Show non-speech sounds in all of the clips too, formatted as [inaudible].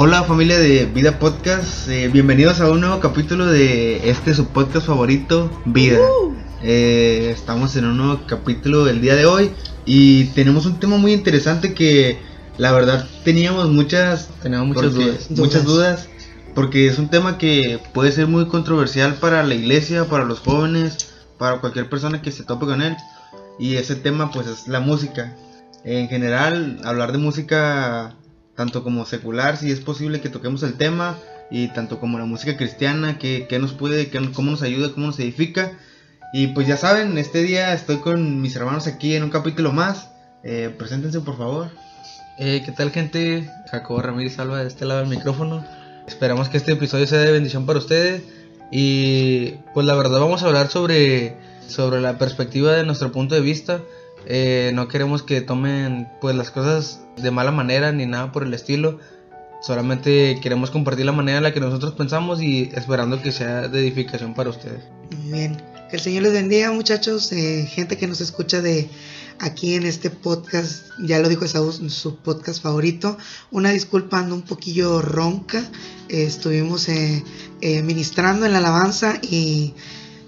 Hola familia de Vida Podcast, eh, bienvenidos a un nuevo capítulo de este su podcast favorito, Vida. Eh, estamos en un nuevo capítulo del día de hoy y tenemos un tema muy interesante que la verdad teníamos muchas, Tenemos muchas porque- dudas. muchas dudas porque es un tema que puede ser muy controversial para la iglesia, para los jóvenes, para cualquier persona que se tope con él y ese tema pues es la música. En general, hablar de música tanto como secular, si es posible que toquemos el tema, y tanto como la música cristiana, que, que nos puede, que, cómo nos ayuda, cómo nos edifica. Y pues ya saben, este día estoy con mis hermanos aquí en un capítulo más. Eh, preséntense por favor. Eh, ¿Qué tal gente? Jacobo Ramírez Salva de este lado del micrófono. Esperamos que este episodio sea de bendición para ustedes. Y pues la verdad vamos a hablar sobre, sobre la perspectiva de nuestro punto de vista. Eh, no queremos que tomen pues las cosas de mala manera ni nada por el estilo. Solamente queremos compartir la manera en la que nosotros pensamos y esperando que sea de edificación para ustedes. Muy bien. Que el Señor les bendiga, muchachos. eh, gente que nos escucha de aquí en este podcast. Ya lo dijo Esaú, su podcast favorito. Una disculpa, ando un poquillo ronca. eh, estuvimos eh, ministrando en la alabanza y,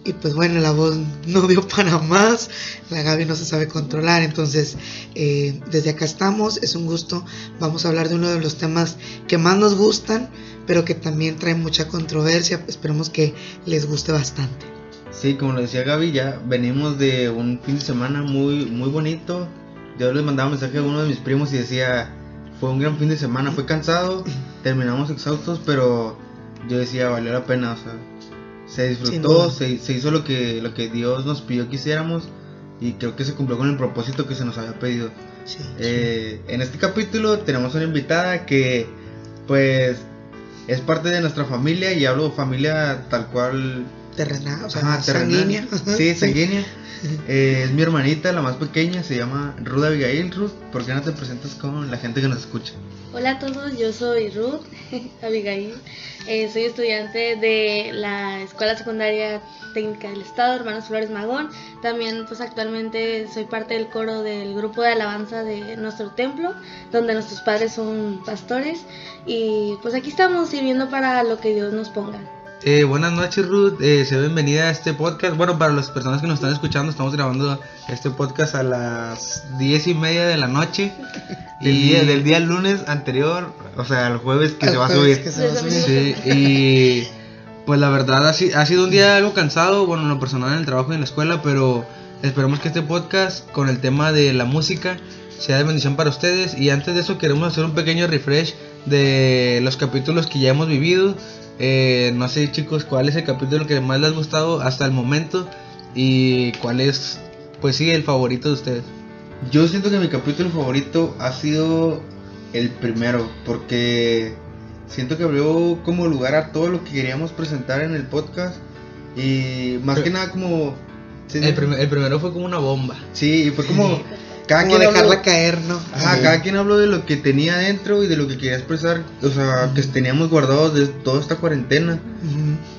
y pues bueno, la voz [laughs] no dio para más. La Gaby no se sabe controlar. Entonces, eh, desde acá estamos. Es un gusto. Vamos a hablar de uno de los temas que más nos gustan, pero que también trae mucha controversia. Esperemos que les guste bastante. Sí, como lo decía Gaby, ya venimos de un fin de semana muy, muy bonito. Yo les mandaba mensaje a uno de mis primos y decía, fue un gran fin de semana, fue cansado, terminamos exhaustos, pero yo decía, valió la pena, o sea, se disfrutó, se, se hizo lo que, lo que Dios nos pidió que hiciéramos y creo que se cumplió con el propósito que se nos había pedido. Sí. Eh, en este capítulo tenemos una invitada que pues es parte de nuestra familia y hablo familia tal cual terrenal, o sea, Ajá, terrenal. sanguínea. Sí, [laughs] sanguínea. [laughs] Eh, es mi hermanita, la más pequeña, se llama Ruth Abigail. Ruth, ¿por qué no te presentas con la gente que nos escucha? Hola a todos, yo soy Ruth [laughs] Abigail, eh, soy estudiante de la Escuela Secundaria Técnica del Estado, Hermanos Flores Magón. También pues actualmente soy parte del coro del grupo de alabanza de nuestro templo, donde nuestros padres son pastores. Y pues aquí estamos sirviendo para lo que Dios nos ponga. Eh, buenas noches Ruth, eh, sea bienvenida a este podcast. Bueno, para las personas que nos están escuchando, estamos grabando este podcast a las diez y media de la noche. [laughs] Del, y día, del día lunes anterior, o sea, el jueves que El se va a jueves subir. que se va a Desde subir. Sí, y pues la verdad ha, si- ha sido un día algo cansado, bueno, en lo personal en el trabajo y en la escuela, pero esperamos que este podcast con el tema de la música sea de bendición para ustedes. Y antes de eso queremos hacer un pequeño refresh de los capítulos que ya hemos vivido. Eh, no sé chicos, cuál es el capítulo que más les ha gustado hasta el momento y cuál es, pues sí, el favorito de ustedes. Yo siento que mi capítulo favorito ha sido el primero, porque siento que abrió como lugar a todo lo que queríamos presentar en el podcast. Y más Pero- que nada como... sí, El, prim- el primero fue como una bomba. Sí, y fue como... Cada quien dejarla habló- caer, ¿no? Ajá, Sí. cada quien habló de lo que tenía dentro y de lo que quería expresar, o sea, que teníamos guardado de toda esta cuarentena.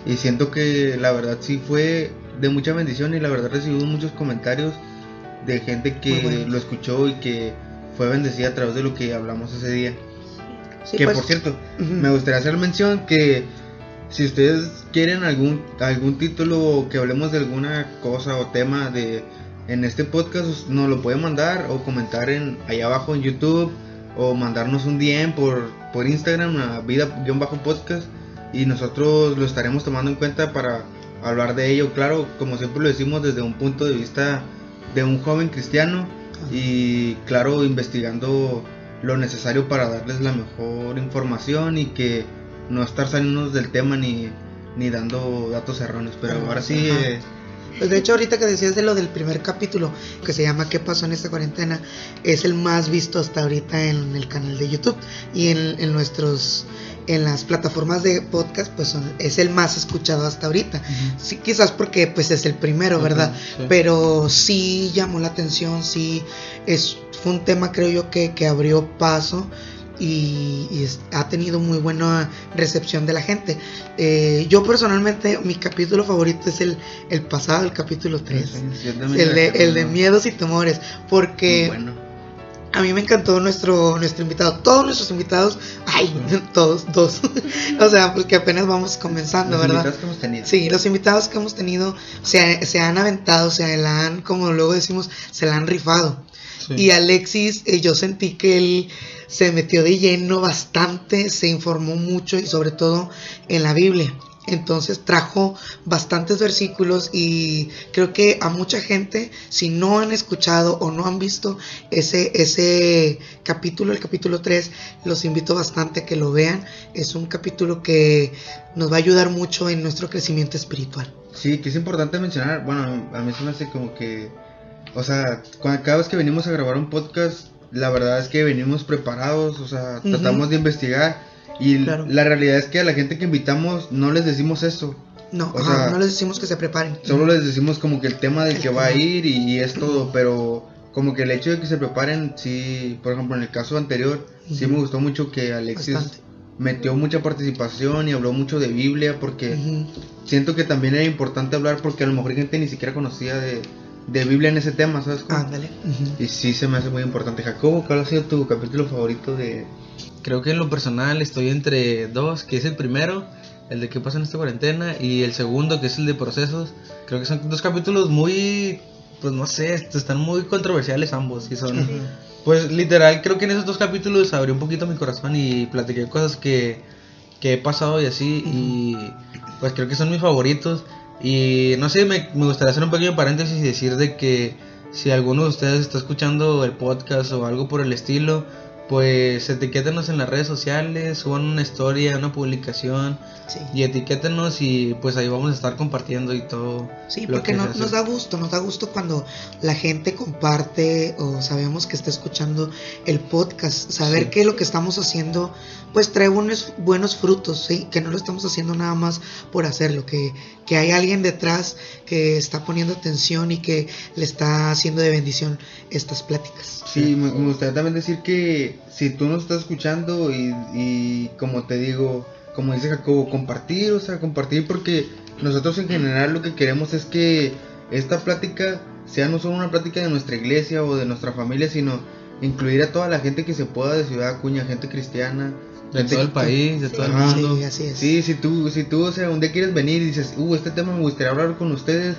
Y siento que la verdad sí fue de mucha bendición y la verdad recibimos muchos comentarios de gente que bueno. lo escuchó y que fue bendecida a través de lo que hablamos ese día. Sí, que pues, por cierto, me gustaría hacer mención que si ustedes quieren algún algún título o que hablemos de alguna cosa o tema de en este podcast nos lo pueden mandar o comentar en allá abajo en YouTube o mandarnos un DM por por Instagram a vida-podcast y nosotros lo estaremos tomando en cuenta para hablar de ello, claro, como siempre lo decimos desde un punto de vista de un joven cristiano y claro, investigando lo necesario para darles la mejor información y que no estar saliendo del tema ni, ni dando datos erróneos. Pero ahora sí, eh, Pues de hecho, ahorita que decías de lo del primer capítulo, que se llama ¿Qué pasó en esta cuarentena? Es el más visto hasta ahorita en el canal de YouTube y en, en nuestros en las plataformas de podcast, pues son, es el más escuchado hasta ahorita. Sí, quizás porque pues es el primero, ¿verdad? Sí. Pero sí llamó la atención, sí es fue un tema creo yo que, que abrió paso y, y es- ha tenido muy buena recepción de la gente. Eh, yo personalmente mi capítulo favorito es el, el pasado, el capítulo 3. yo también El de, el de miedos y temores, porque bueno. A mí me encantó nuestro, nuestro invitado, todos nuestros invitados, ay, [laughs] todos, dos. [laughs] o sea, porque apenas vamos comenzando, Los ¿verdad? invitados que hemos tenido. Sí, los invitados que hemos tenido se, se han aventado, se la han, como luego decimos, se la han rifado. Sí. Y Alexis, eh, yo sentí que él se metió de lleno bastante, se informó mucho y sobre todo en la Biblia. Entonces trajo bastantes versículos y creo que a mucha gente, si no han escuchado o no han visto ese, ese capítulo, el capítulo 3, los invito bastante a que lo vean. Es un capítulo que nos va a ayudar mucho en nuestro crecimiento espiritual. Sí, que es importante mencionar, bueno, a mí se me hace como que, o sea, cada vez que venimos a grabar un podcast, la verdad es que venimos preparados, o sea, Ujú. tratamos de investigar y Claro. la realidad es que a la gente que invitamos no les decimos eso, No, O ajá, sea, no les decimos que se preparen. solo les decimos como que el tema del El que va a tema. ir y, y es todo, pero como que el hecho de que se preparen, sí, por ejemplo, en el caso anterior, sí Ujú. me gustó mucho que Alexis Bastante. metió mucha participación y habló mucho de Biblia porque... Ujú. siento que también era importante hablar porque a lo mejor gente ni siquiera conocía de, de Biblia en ese tema, ¿sabes? cómo? Ándale. ujú. Y sí se me hace muy importante. Jacobo, ¿cuál ha sido tu capítulo favorito de... Creo que en lo personal estoy entre dos, que es el primero, el de qué pasa en esta cuarentena, y el segundo, que es el de procesos. Creo que son dos capítulos muy, pues no sé, están muy controversiales ambos. Y son, pues literal, creo que en esos dos capítulos abrí un poquito mi corazón y platiqué cosas que, que he pasado y así, y pues creo que son mis favoritos. Y no sé, me, me gustaría hacer un pequeño paréntesis y decir de que si alguno de ustedes está escuchando el podcast o algo por el estilo, pues etiquétenos en las redes sociales, suban una historia, una publicación Sí. y etiquétenos y pues ahí vamos a estar compartiendo y todo. Sí, lo porque que no- nos da gusto, nos da gusto cuando la gente comparte o sabemos que está escuchando el podcast, saber Sí. que lo que estamos haciendo pues trae buenos, buenos frutos, ¿sí? que no lo estamos haciendo nada más por hacerlo, que, que hay alguien detrás que está poniendo atención y que le está haciendo de bendición estas pláticas. Sí, me, me gustaría también decir que si tú nos estás escuchando y, y como te digo, como dice Jacobo, compartir, o sea, compartir porque nosotros en general lo que queremos es que esta plática sea no solo una plática de nuestra iglesia o de nuestra familia, sino incluir a toda la gente que se pueda de Ciudad Acuña, gente cristiana. De gente todo el país, de todo el mundo. Sí, así es. Sí, si tú, si tú, o sea, un día quieres venir y dices, uh, este tema me gustaría hablar con ustedes,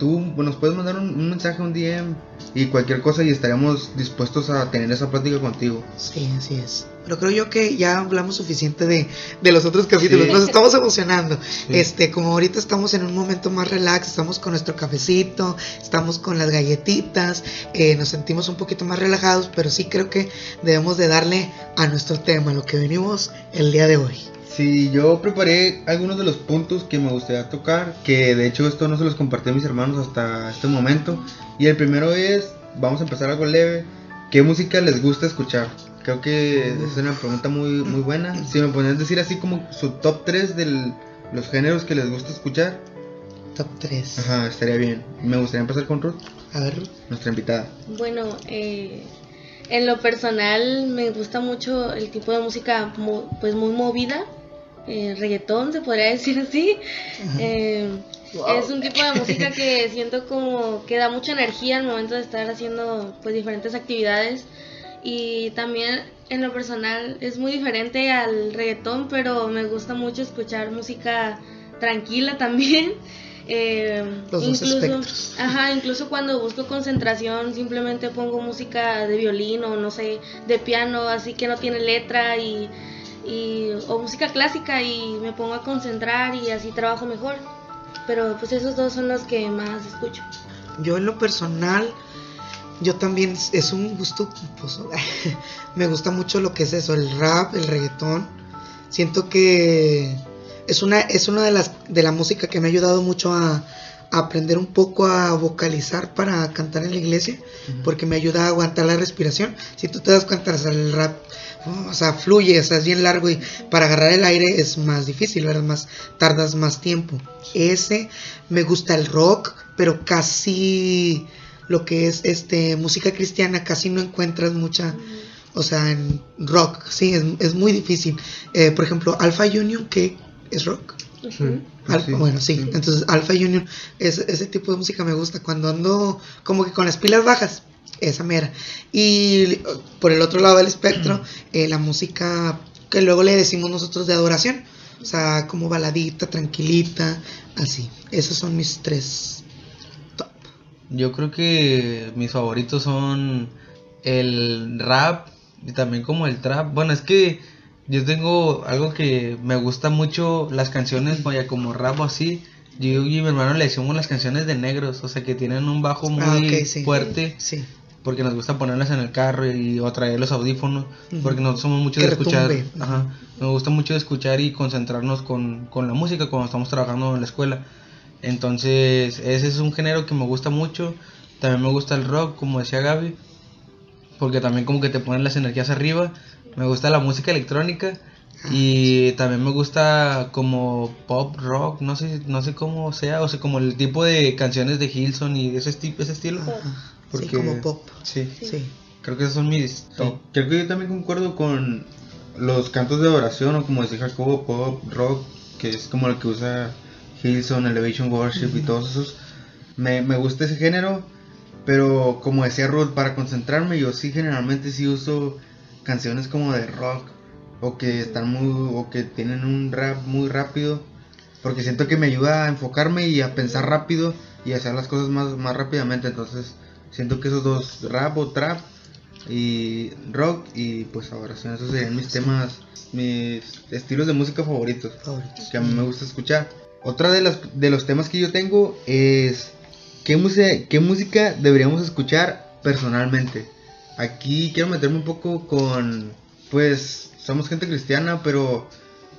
tú nos puedes mandar un, un mensaje, un DM y cualquier cosa y estaremos dispuestos a tener esa plática contigo. Sí, así es. Pero creo yo que ya hablamos suficiente de, de los otros capítulos. Sí. Nos estamos emocionando. Sí. Este, como ahorita estamos en un momento más relax, estamos con nuestro cafecito, estamos con las galletitas, eh, nos sentimos un poquito más relajados, pero sí creo que debemos de darle a nuestro tema, lo que venimos el día de hoy. Sí, yo preparé algunos de los puntos que me gustaría tocar, que de hecho esto no se los compartí a mis hermanos hasta este momento. Y el primero es, vamos a empezar algo leve, ¿qué música les gusta escuchar? Creo que es una pregunta muy, muy buena. Si me podrían decir así como su top 3 de los géneros que les gusta escuchar, Top 3. ajá, estaría bien. Me gustaría empezar con Ruth, A ver, nuestra invitada. Bueno, eh, en lo personal me gusta mucho el tipo de música pues muy movida, eh, reggaetón se podría decir así. Eh, Es un tipo de música que siento como que da mucha energía al momento de estar haciendo pues diferentes actividades y también en lo personal es muy diferente al reggaetón, pero me gusta mucho escuchar música tranquila también. [laughs] Eh, Los espectros. Ajá, incluso cuando busco concentración simplemente pongo música de violín o no sé, de piano, así que no tiene letra y, y o música clásica y me pongo a concentrar y así trabajo mejor. Pero pues esos dos son los que más escucho. yo en lo personal, yo también es- un gusto culposo. [laughs] Me gusta mucho lo que es eso, el rap, el reggaetón. Siento que es una, es una de las de la música que me ha ayudado mucho a, a aprender un poco a vocalizar para cantar en la iglesia, porque me ayuda a aguantar la respiración. Si tú te das cuenta, el rap, o sea, fluye, o sea, es bien largo y para agarrar el aire es más difícil, ¿verdad? Más, tardas más tiempo. Ese, me gusta el rock, pero casi lo que es este música cristiana, casi no encuentras mucha, o sea, en rock, sí, es, es muy difícil. Eh, por ejemplo, Alpha Union, que es rock. Sí, bueno, sí. Entonces, Alpha Union, es, ese tipo de música me gusta. Cuando ando como que con las pilas bajas, esa mera. Y por el otro lado del espectro, eh, la música que luego le decimos nosotros de adoración. O sea, como baladita, tranquilita, así. Esos son mis tres top. Yo creo que mis favoritos son el rap y también como el trap. Bueno, es que yo tengo algo que me gusta mucho, las canciones, vaya, como rap o así. Yo y mi hermano le decimos las canciones de negros, o sea, que tienen un bajo muy Ah, sí. fuerte. Sí. Porque nos gusta ponerlas en el carro y o traer los audífonos porque nosotros somos mucho Que de escuchar retumbe. ajá, nos gusta mucho de escuchar y concentrarnos con, con la música cuando estamos trabajando en la escuela. Entonces ese es un género que me gusta mucho. También me gusta el rock como decía Gaby porque también como que te ponen las energías arriba. Me gusta la música electrónica y también me gusta como pop rock no sé no sé cómo sea o sea como el tipo de canciones de Hilson y de ese ese estilo Pop. Sí, como pop. sí Sí. Creo que esos son mis top. Creo que yo también concuerdo con los cantos de oración o como decía Jacobo, pop, rock, que es como el que usa Hilson, Elevation Worship y todos esos. Me, me gusta ese género, pero como decía Ruth, para concentrarme yo sí generalmente sí uso canciones como de rock o que están muy o que tienen un rap muy rápido porque siento que me ayuda a enfocarme y a pensar rápido y hacer las cosas más, más rápidamente entonces siento que esos dos rap o trap y rock y pues adoración esos serían mis temas mis estilos de música favoritos Favoritos. que a mí me gusta escuchar otra de las de los temas que yo tengo es qué música qué música deberíamos escuchar personalmente aquí quiero meterme un poco con pues somos gente cristiana pero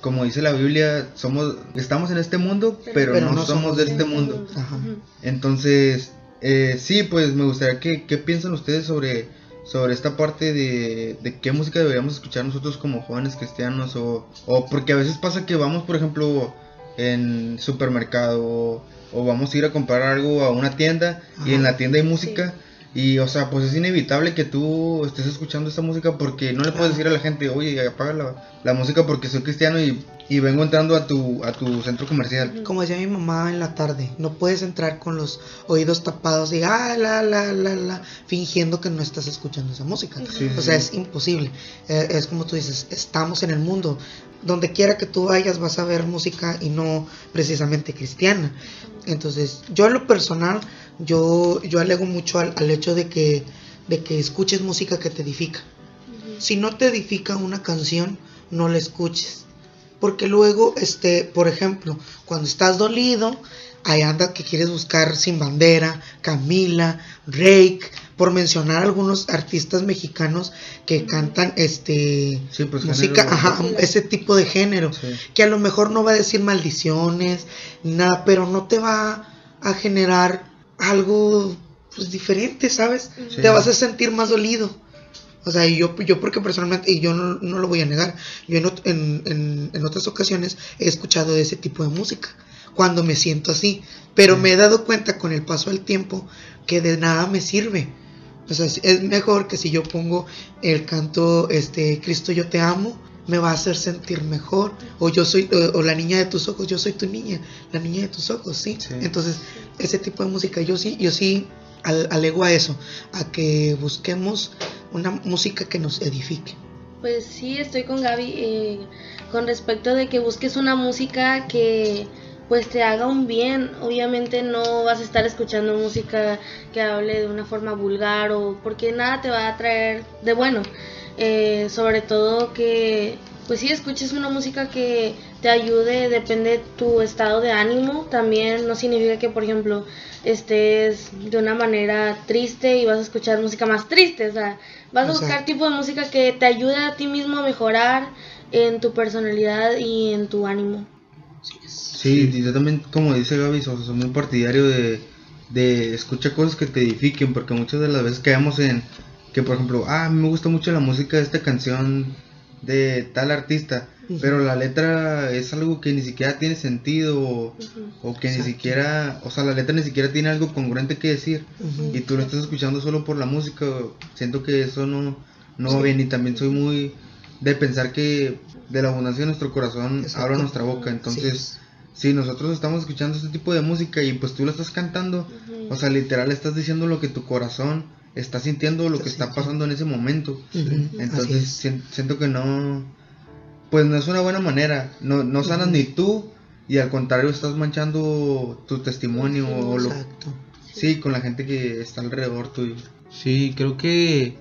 como dice la Biblia somos estamos en este mundo pero, Pero no, no somos somos de este este mundo Ajá. Ujú. entonces, eh, sí, pues me gustaría que, ¿qué piensan ustedes sobre, sobre esta parte de, de qué música deberíamos escuchar nosotros como jóvenes cristianos? O, o porque a veces pasa que vamos, por ejemplo, en supermercado o, o vamos a ir a comprar algo a una tienda y en la tienda hay música. Y, o sea, pues es inevitable que tú estés escuchando esta música porque no le puedes decir a la gente, oye, apaga la, la música porque soy cristiano y, y vengo entrando a tu, a tu centro comercial. Como decía mi mamá en la tarde, no puedes entrar con los oídos tapados y ah, la, la, la, la, fingiendo que no estás escuchando esa música. Sí, o sea, sí. es imposible. Eh, es como tú dices, estamos en el mundo. Donde quiera que tú vayas vas a ver música y no precisamente cristiana. Entonces, yo en lo personal, yo, yo alego mucho al, al hecho de que, de que escuches música que te edifica. Si no te edifica una canción, no la escuches. Porque luego, este, por ejemplo, cuando estás dolido, ahí anda que quieres buscar Sin Bandera, Camila, Rake, por mencionar algunos artistas mexicanos que cantan este Sí, pues, música, género- ajá, ese tipo de género, Sí. que a lo mejor no va a decir maldiciones, ni nada, pero no te va a generar algo pues diferente, ¿sabes? Sí. Te vas a sentir más dolido. O sea, y yo, yo porque personalmente, y yo no, no lo voy a negar, yo en, en, en- en otras ocasiones he escuchado ese tipo de música, cuando me siento así, pero me he dado cuenta con el paso del tiempo que de nada me sirve. O sea, es mejor que si yo pongo el canto, este, Cristo yo te amo, me va a hacer sentir mejor. O yo soy, o, o la niña de tus ojos, yo soy tu niña, la niña de tus ojos, ¿sí? Sí. Entonces, ese tipo de música, yo sí, yo sí al- alego a eso, a que busquemos una música que nos edifique. Pues sí, estoy con Gaby eh, con respecto de que busques una música que pues te haga un bien. Obviamente no vas a estar escuchando música que hable de una forma vulgar o porque nada te va a traer de bueno. Eh, sobre todo que pues sí escuches una música que te ayude, depende tu estado de ánimo. También no significa que por ejemplo estés de una manera triste y vas a escuchar música más triste. O sea, vas a buscar tipo de música que te ayude a ti mismo a mejorar en tu personalidad y en tu ánimo. Sí, yo también, como dice Gaby, soy, soy muy partidario de, de escuchar cosas que te edifiquen, porque muchas de las veces caemos en que, por ejemplo, ah, a mí me gusta mucho la música de esta canción de tal artista, pero la letra es algo que ni siquiera tiene sentido o, que ni siquiera, o sea, la letra ni siquiera tiene algo congruente que decir. Y tú lo estás escuchando solo por la música, siento que eso no, no va bien y también soy muy de pensar que de la abundancia de nuestro corazón Exacto. habla nuestra boca, entonces si nosotros estamos escuchando este tipo de música y pues tú lo estás cantando, o sea, literal estás diciendo lo que tu corazón está sintiendo lo que está pasando en ese momento. Entonces es. sien- siento que no, pues no es una buena manera. No, no sanas ni tú y al contrario estás manchando tu testimonio o lo, Exacto. sí, con la gente que está alrededor tuyo. Sí, creo que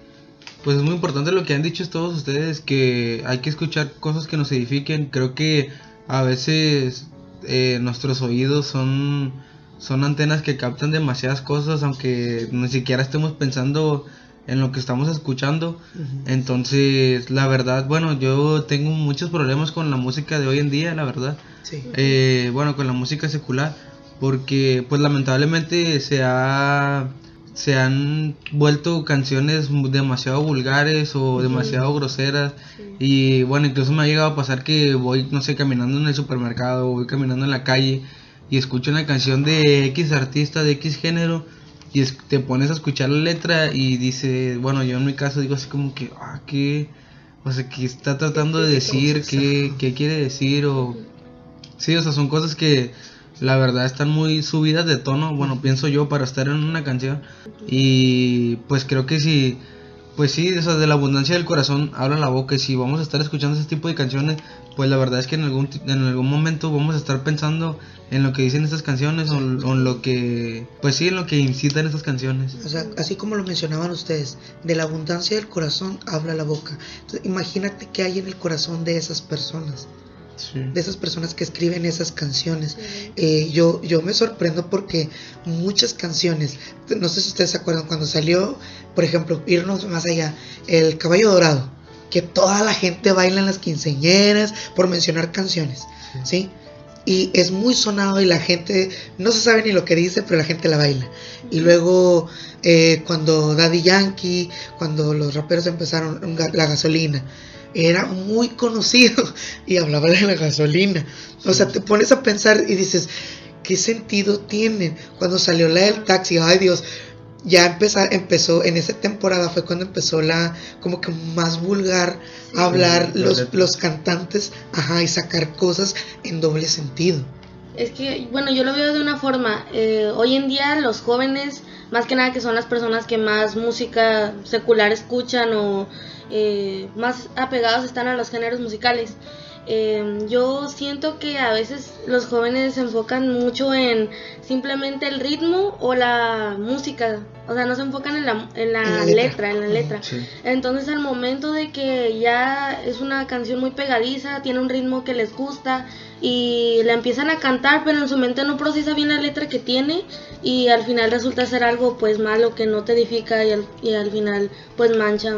pues es muy importante lo que han dicho todos ustedes, que hay que escuchar cosas que nos edifiquen. Creo que a veces eh, nuestros oídos son, son antenas que captan demasiadas cosas, aunque ni siquiera estemos pensando en lo que estamos escuchando. Ujú. Entonces, la verdad, bueno, yo tengo muchos problemas con la música de hoy en día, la verdad. Sí. Eh, bueno, con la música secular, porque pues lamentablemente se ha se han vuelto canciones demasiado vulgares o demasiado groseras Sí. y bueno, incluso me ha llegado a pasar que voy, no sé, caminando en el supermercado o voy caminando en la calle y escucho una canción de X artista, de X género y te pones a escuchar la letra y dice, bueno, yo en mi caso digo así como que, ah, ¿qué? O sea, ¿qué está tratando de decir? ¿Qué, qué quiere decir? O Sí, o sea, son cosas que la verdad están muy subidas de tono, bueno, pienso yo, para estar en una canción. Y pues creo que si, pues sí, o sea, de la abundancia del corazón habla la boca. Y si vamos a estar escuchando ese tipo de canciones, pues la verdad es que en algún, en algún momento vamos a estar pensando en lo que dicen estas canciones o, o en lo que, pues sí, en lo que incitan estas canciones. O sea, así como lo mencionaban ustedes, de la abundancia del corazón habla la boca. Entonces, imagínate qué hay en el corazón de esas personas, Sí. de esas personas que escriben esas canciones. Eh, yo, yo me sorprendo porque muchas canciones, no sé si ustedes se acuerdan, cuando salió, por ejemplo, irnos más allá, El Caballo Dorado, que toda la gente baila en las quinceñeras, por mencionar canciones, ¿sí? Y es muy sonado y la gente no se sabe ni lo que dice, pero la gente la baila. Y luego eh, cuando Daddy Yankee, cuando los raperos empezaron la gasolina, era muy conocido [laughs] y hablaba de la gasolina. O sea, te pones a pensar y dices, ¿qué sentido tiene? Cuando salió la del taxi, ay Dios, ya empezó, empezó en esa temporada fue cuando empezó la como que más vulgar a hablar los, letras. los cantantes, ajá, y sacar cosas en doble sentido. Es que, bueno, yo lo veo de una forma. eh, hoy en día los jóvenes, más que nada que son las personas que más música secular escuchan o eh, más apegados están a los géneros musicales. Eh, yo siento que a veces los jóvenes se enfocan mucho en simplemente el ritmo o la música. O sea, no se enfocan en la, en la, En la letra. letra, en la letra. Sí. Entonces al momento de que ya es una canción muy pegadiza, tiene un ritmo que les gusta y la empiezan a cantar, pero en su mente no procesa bien la letra que tiene y al final resulta ser algo pues malo que no te edifica y al, y al final pues mancha.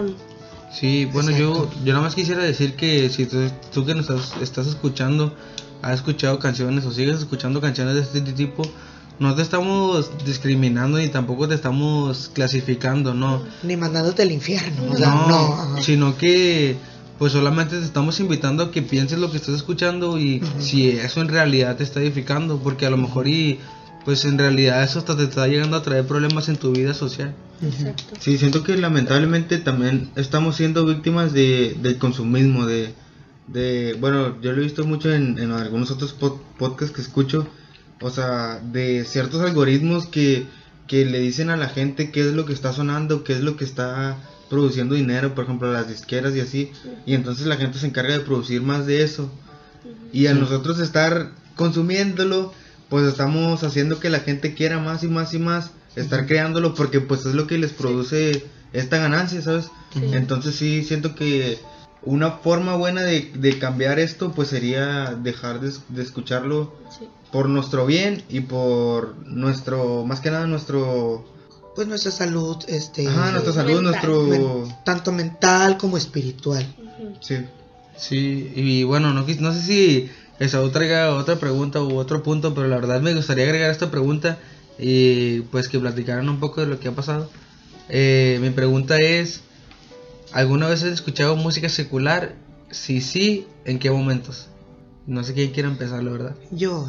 Sí, bueno, yo, yo nada más quisiera decir que si tú, tú que nos estás, estás escuchando, has escuchado canciones o sigues escuchando canciones de este tipo, no te estamos discriminando ni tampoco te estamos clasificando, no. Ni mandándote al infierno. O sea, no, sino que pues solamente te estamos invitando a que pienses lo que estás escuchando y si eso en realidad te está edificando, porque a lo mejor y pues en realidad eso hasta te está llegando a traer problemas en tu vida social. Exacto. Sí, siento que lamentablemente también estamos siendo víctimas de, del consumismo, de, de, bueno, yo lo he visto mucho en, en algunos otros pod- podcasts que escucho, o sea, de ciertos algoritmos que, que le dicen a la gente qué es lo que está sonando, qué es lo que está produciendo dinero, por ejemplo, las disqueras y así, y entonces la gente se encarga de producir más de eso, y a nosotros estar consumiéndolo, pues estamos haciendo que la gente quiera más y más y más, estar creándolo porque pues es lo que les produce esta ganancia, ¿sabes? Entonces sí, siento que una forma buena de, de cambiar esto pues sería dejar de, de escucharlo Sí. por nuestro bien y por nuestro, más que nada nuestro, Pues nuestra salud, este, ajá, nuestra salud, mental. nuestro, men- tanto mental como espiritual. Sí. Sí, y bueno, no, quis- no sé si Esaú traiga otra pregunta u otro punto, pero la verdad me gustaría agregar esta pregunta y pues que platicaran un poco de lo que ha pasado. Eh, mi pregunta es, ¿alguna vez has escuchado música secular? Si sí, ¿en qué momentos? No sé quién quiere empezar, la verdad. Yo,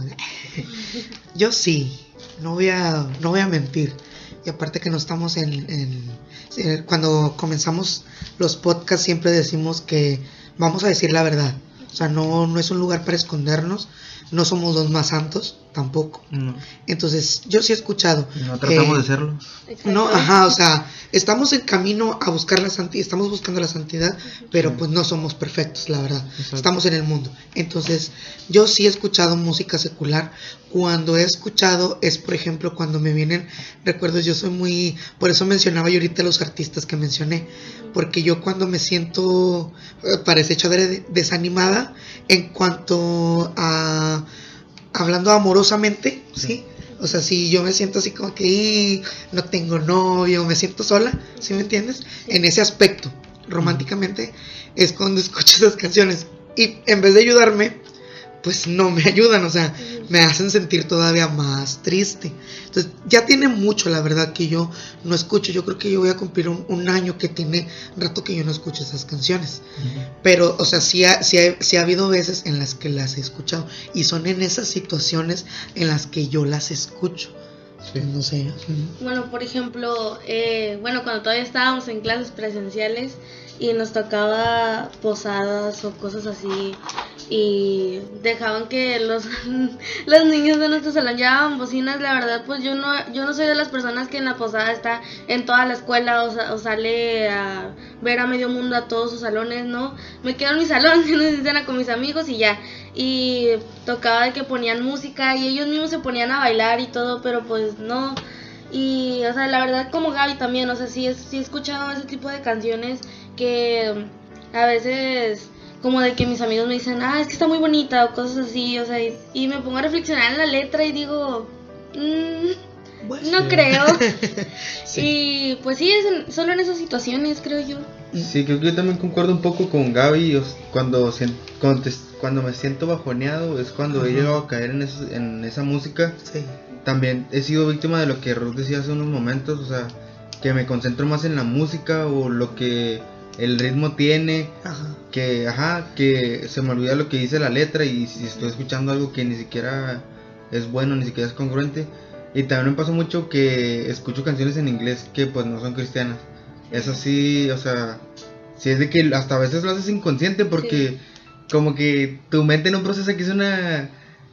[laughs] yo sí, no voy a, no voy a mentir. Y aparte que no estamos en, en- cuando comenzamos los podcasts siempre decimos que vamos a decir la verdad. O sea, no, no es un lugar para escondernos, no somos los más santos, tampoco. No, Entonces, yo sí he escuchado. no tratamos eh, de serlo. No, ajá, o sea, estamos en camino a buscar la santidad, estamos buscando la santidad, pero pues no somos perfectos, la verdad. Exacto. Estamos en el mundo. Entonces, yo sí he escuchado música secular. Cuando he escuchado es, por ejemplo, cuando me vienen recuerdos, yo soy muy, por eso mencionaba yo ahorita los artistas que mencioné, porque yo cuando me siento, eh, parece hecho de- desanimada en cuanto a hablando amorosamente, ¿sí? O sea, si yo me siento así como que "Ih, no tengo novio, me siento sola, ¿sí me entiendes? En ese aspecto, románticamente, es cuando [laughs] escucho esas canciones. Y en vez de ayudarme, pues no me [laughs] ayudan, o sea, me hacen sentir todavía más triste. Entonces, ya tiene mucho, la verdad, que yo no escucho. Yo creo que yo voy a cumplir un, un año que tiene rato que yo no escucho esas canciones. Pero, o sea, sí ha, sí, ha, sí ha habido veces en las que las he escuchado. Y son en esas situaciones en las que yo las escucho. Sí. No sé. Bueno, por ejemplo, eh, bueno, cuando todavía estábamos en clases presenciales y nos tocaba posadas o cosas así y dejaban que los, [laughs] los niños de nuestro salón llevaban bocinas, la verdad pues yo no yo no soy de las personas que en la posada está en toda la escuela o, sa- o sale a ver a medio mundo a todos sus salones, no, me quedo en mi salón, en una cena con mis amigos y ya, y tocaba de que ponían música y ellos mismos se ponían a bailar y todo, pero pues no, y, o sea, la verdad como Gaby también, o sea, sí, sí he escuchado ese tipo de canciones que a veces como de que mis amigos me dicen, ah, es que está muy bonita o cosas así, o sea, y, y me pongo a reflexionar en la letra y digo, "Mm, Bueno, no creo. [laughs] [laughs] Sí. Y pues sí, es en- solo en esas situaciones, creo yo. Sí, creo que yo también concuerdo un poco con Gaby. Cuando, cuando, te- cuando me siento bajoneado es cuando he llegado a caer en, eso- en esa música. Sí. También he sido víctima de lo que Ruth decía hace unos momentos, o sea, que me concentro más en la música o lo que el ritmo tiene, Ajá. que, ajá, que se me olvida lo que dice la letra y si estoy escuchando algo que ni siquiera es bueno, ni siquiera es congruente. Y también me pasa mucho que escucho canciones en inglés que pues no son cristianas. Es así, o sea, si es de que hasta a veces lo haces inconsciente porque como que tu mente no procesa que es una...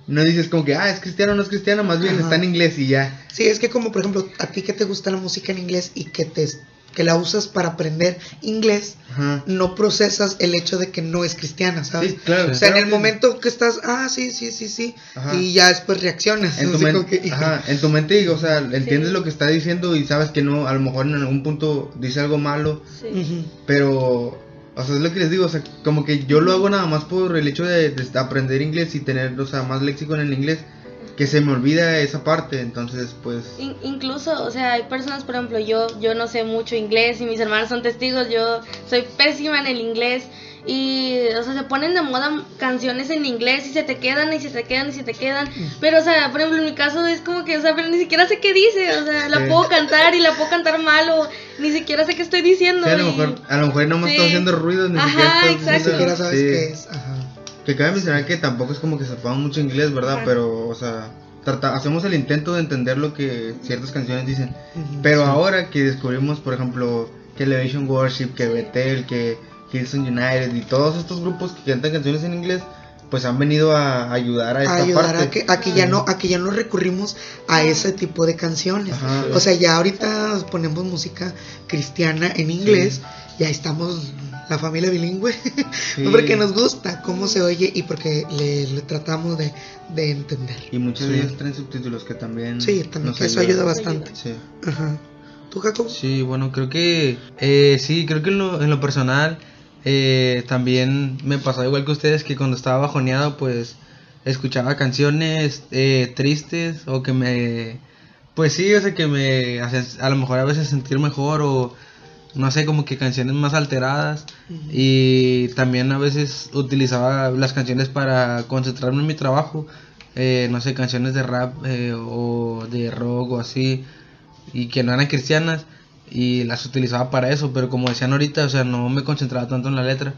No dices como que, ah, es cristiano o no es cristiano, más bien Ajá. está en inglés y ya. Sí, es que como por ejemplo, a ti que te gusta la música en inglés y que te que la usas para aprender inglés, Ajá. no procesas el hecho de que no es cristiana, ¿sabes? Sí, claro. O sea, en el que- momento que estás, ah, sí, sí, sí, sí, Ajá. y ya después reaccionas. En tu, men- que- ajá, en tu mente, o sea, entiendes Sí. lo que está diciendo y sabes que no, a lo mejor en algún punto dice algo malo, Sí. Pero, o sea, es lo que les digo, o sea, como que yo lo hago nada más por el hecho de, de aprender inglés y tener, o sea, más léxico en el inglés, que se me olvida esa parte, entonces, pues, In- incluso, o sea, hay personas, por ejemplo, yo, yo no sé mucho inglés y mis hermanos son testigos, yo soy pésima en el inglés y, o sea, se ponen de moda canciones en inglés y se te quedan y se te quedan y se te quedan, pero, o sea, por ejemplo, en mi caso es como que, o sea, pero ni siquiera sé qué dice, o sea, la Sí. puedo cantar y la puedo cantar mal o ni siquiera sé qué estoy diciendo. sí, a lo y- mejor, a lo mejor no me Sí. estoy haciendo ruidos, ni Ajá, siquiera estoy Ni exacto. diciendo- siquiera sabes sí. qué es. Ajá. Que cabe mencionar que tampoco es como que sepamos mucho inglés, ¿verdad? Ajá. Pero, o sea, trata- hacemos el intento de entender lo que ciertas canciones dicen. Ujú. Pero ahora que descubrimos, por ejemplo, que Elevation Worship, que Bethel, que Hillsong United y todos estos grupos que cantan canciones en inglés, pues han venido a ayudar a a esta ayudar parte. a que, a que ya no a que ya no recurrimos a ese tipo de canciones Ajá. o sea ya ahorita ponemos música cristiana en inglés y ahí estamos la familia bilingüe [laughs] Sí. porque nos gusta cómo se oye y porque le, le tratamos de, de entender Y muchos Sí. de ellos traen subtítulos que también. sí también eso ayuda bastante Sí. ajá tú Jacob Sí, bueno, creo que eh, sí, creo que en lo, en lo personal eh, también me pasaba igual que ustedes que cuando estaba bajoneado pues escuchaba canciones eh, tristes o que me pues sí, o sea que me hacían a lo mejor a veces sentir mejor o no sé, como que canciones más alteradas. Y también a veces utilizaba las canciones para concentrarme en mi trabajo, eh, no sé, canciones de rap eh, o de rock o así y que no eran cristianas y las utilizaba para eso, pero como decían ahorita, o sea, no me concentraba tanto en la letra,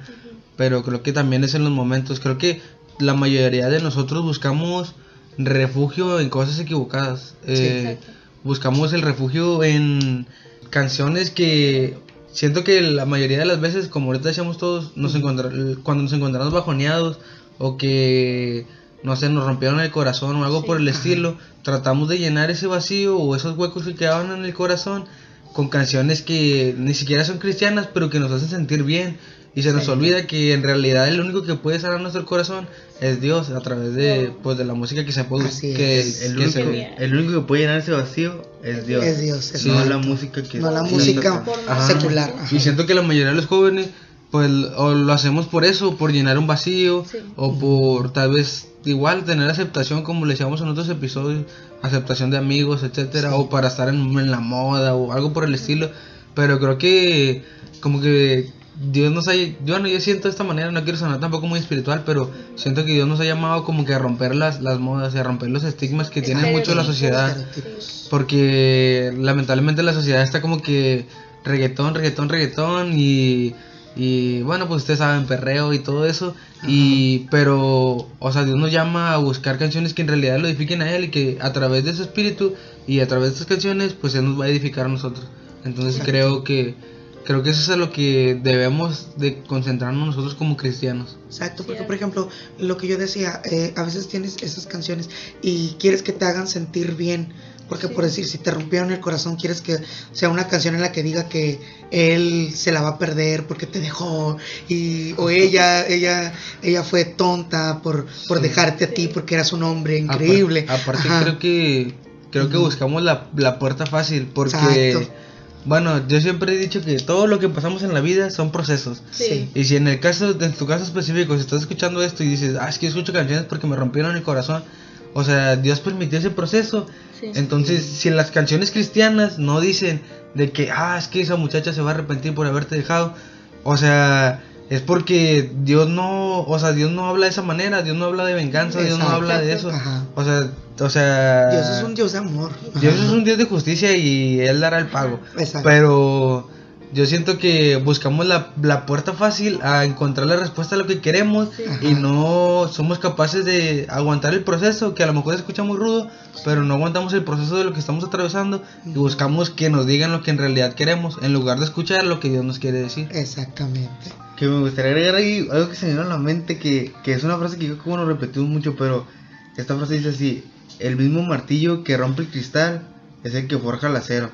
pero creo que también es en los momentos, creo que la mayoría de nosotros buscamos refugio en cosas equivocadas, eh, buscamos el refugio en canciones que siento que la mayoría de las veces, como ahorita decíamos todos, nos cuando nos encontramos bajoneados o que no sé, nos rompieron el corazón o algo Sí. por el estilo, tratamos de llenar ese vacío o esos huecos que quedaban en el corazón con canciones que ni siquiera son cristianas, pero que nos hacen sentir bien. Y se nos Sí. olvida que en realidad el único que puede sanar nuestro corazón es Dios a través de, pues, de la música que se Así que, es. El que único, se- el único que puede llenar ese vacío es Dios. Es Dios, Sí. No la música que No la Sí. música Ajá. secular. ajá. Y siento que la mayoría de los jóvenes, pues o lo hacemos por eso, por llenar un vacío, Sí. o por tal vez igual tener aceptación, como le decíamos en otros episodios, aceptación de amigos, etcétera, Sí. o para estar en, en la moda o algo por el estilo. Pero creo que como que Dios nos ha, bueno, yo siento de esta manera, no quiero sonar tampoco muy espiritual, pero siento que Dios nos ha llamado como que a romper las, las modas y a romper los estigmas que tiene mucho la sociedad. Porque lamentablemente la sociedad está como que reggaetón, reggaetón, reggaetón y, y bueno, pues ustedes saben, perreo y todo eso. Y pero, o sea, Dios nos llama a buscar canciones que en realidad lo edifiquen a Él y que a través de su espíritu y a través de estas canciones, pues Él nos va a edificar a nosotros. Entonces Exacto. creo que creo que eso es a lo que debemos de concentrarnos nosotros como cristianos. Exacto, porque por ejemplo, lo que yo decía, eh, a veces tienes esas canciones y quieres que te hagan sentir bien, porque Sí. por decir, si te rompieron el corazón, quieres que sea una canción en la que diga que él se la va a perder porque te dejó y o ella ella ella fue tonta por por Sí. dejarte a ti porque eras un hombre increíble. Aparte, Ajá. creo que creo que buscamos la, la puerta fácil porque Exacto. Bueno, yo siempre he dicho que todo lo que pasamos en la vida son procesos. Sí. Y si en el caso, en tu caso específico, si estás escuchando esto y dices, ah, es que escucho canciones porque me rompieron el corazón, o sea, Dios permitió ese proceso. Sí. Entonces, si en las canciones cristianas no dicen de que, ah, es que esa muchacha se va a arrepentir por haberte dejado, o sea, es porque Dios no, o sea, Dios no habla de esa manera, Dios no habla de venganza, Dios no habla de eso. Ajá. O sea, o sea, Dios es un Dios de amor. Dios es un Dios de justicia y Él dará el pago. Exacto. Pero yo siento que buscamos la, la puerta fácil a encontrar la respuesta a lo que queremos Sí. Y no somos capaces de aguantar el proceso, que a lo mejor se escucha muy rudo, pero no aguantamos el proceso de lo que estamos atravesando y buscamos que nos digan lo que en realidad queremos, en lugar de escuchar lo que Dios nos quiere decir. Exactamente. Que me gustaría agregar ahí algo que se me vino a la mente, que, que es una frase que yo como lo repetimos mucho, pero esta frase dice así, el mismo martillo que rompe el cristal es el que forja el acero.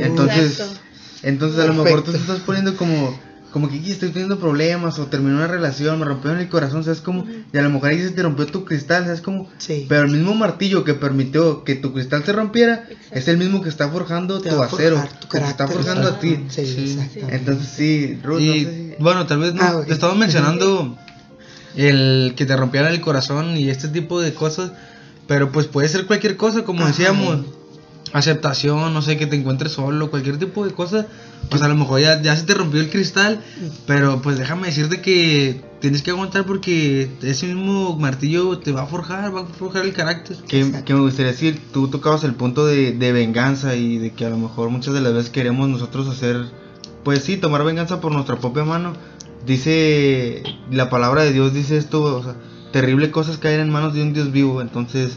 Entonces, Exacto. Entonces a lo mejor tú te estás poniendo como, como que "Aquí estoy teniendo problemas o terminé una relación, me rompieron el corazón, ¿sabes cómo? Y a lo mejor ahí se te rompió tu cristal, ¿sabes cómo? Sí. Pero el mismo martillo que permitió que tu cristal se rompiera Exacto. es el mismo que está forjando Te tu va a acero, tu que te está forjando a ti. Sí, Sí. Entonces sí, Ruth, no Y sé si- bueno, tal vez no, Ah, ok. estamos mencionando [laughs] el que te rompieran el corazón y este tipo de cosas, pero pues puede ser cualquier cosa, como Ajá. decíamos, aceptación, no sé, que te encuentres solo, cualquier tipo de cosa. Sea, a lo mejor ya, ya se te rompió el cristal, pero pues déjame decirte que tienes que aguantar porque ese mismo martillo te va a forjar, va a forjar el carácter. Que, me gustaría decir, tú tocabas el punto de, de venganza y de que a lo mejor muchas de las veces queremos nosotros hacer, pues sí, tomar venganza por nuestra propia mano. Dice, la palabra de Dios dice esto, o sea, terrible cosas caer en manos de un Dios vivo. Entonces,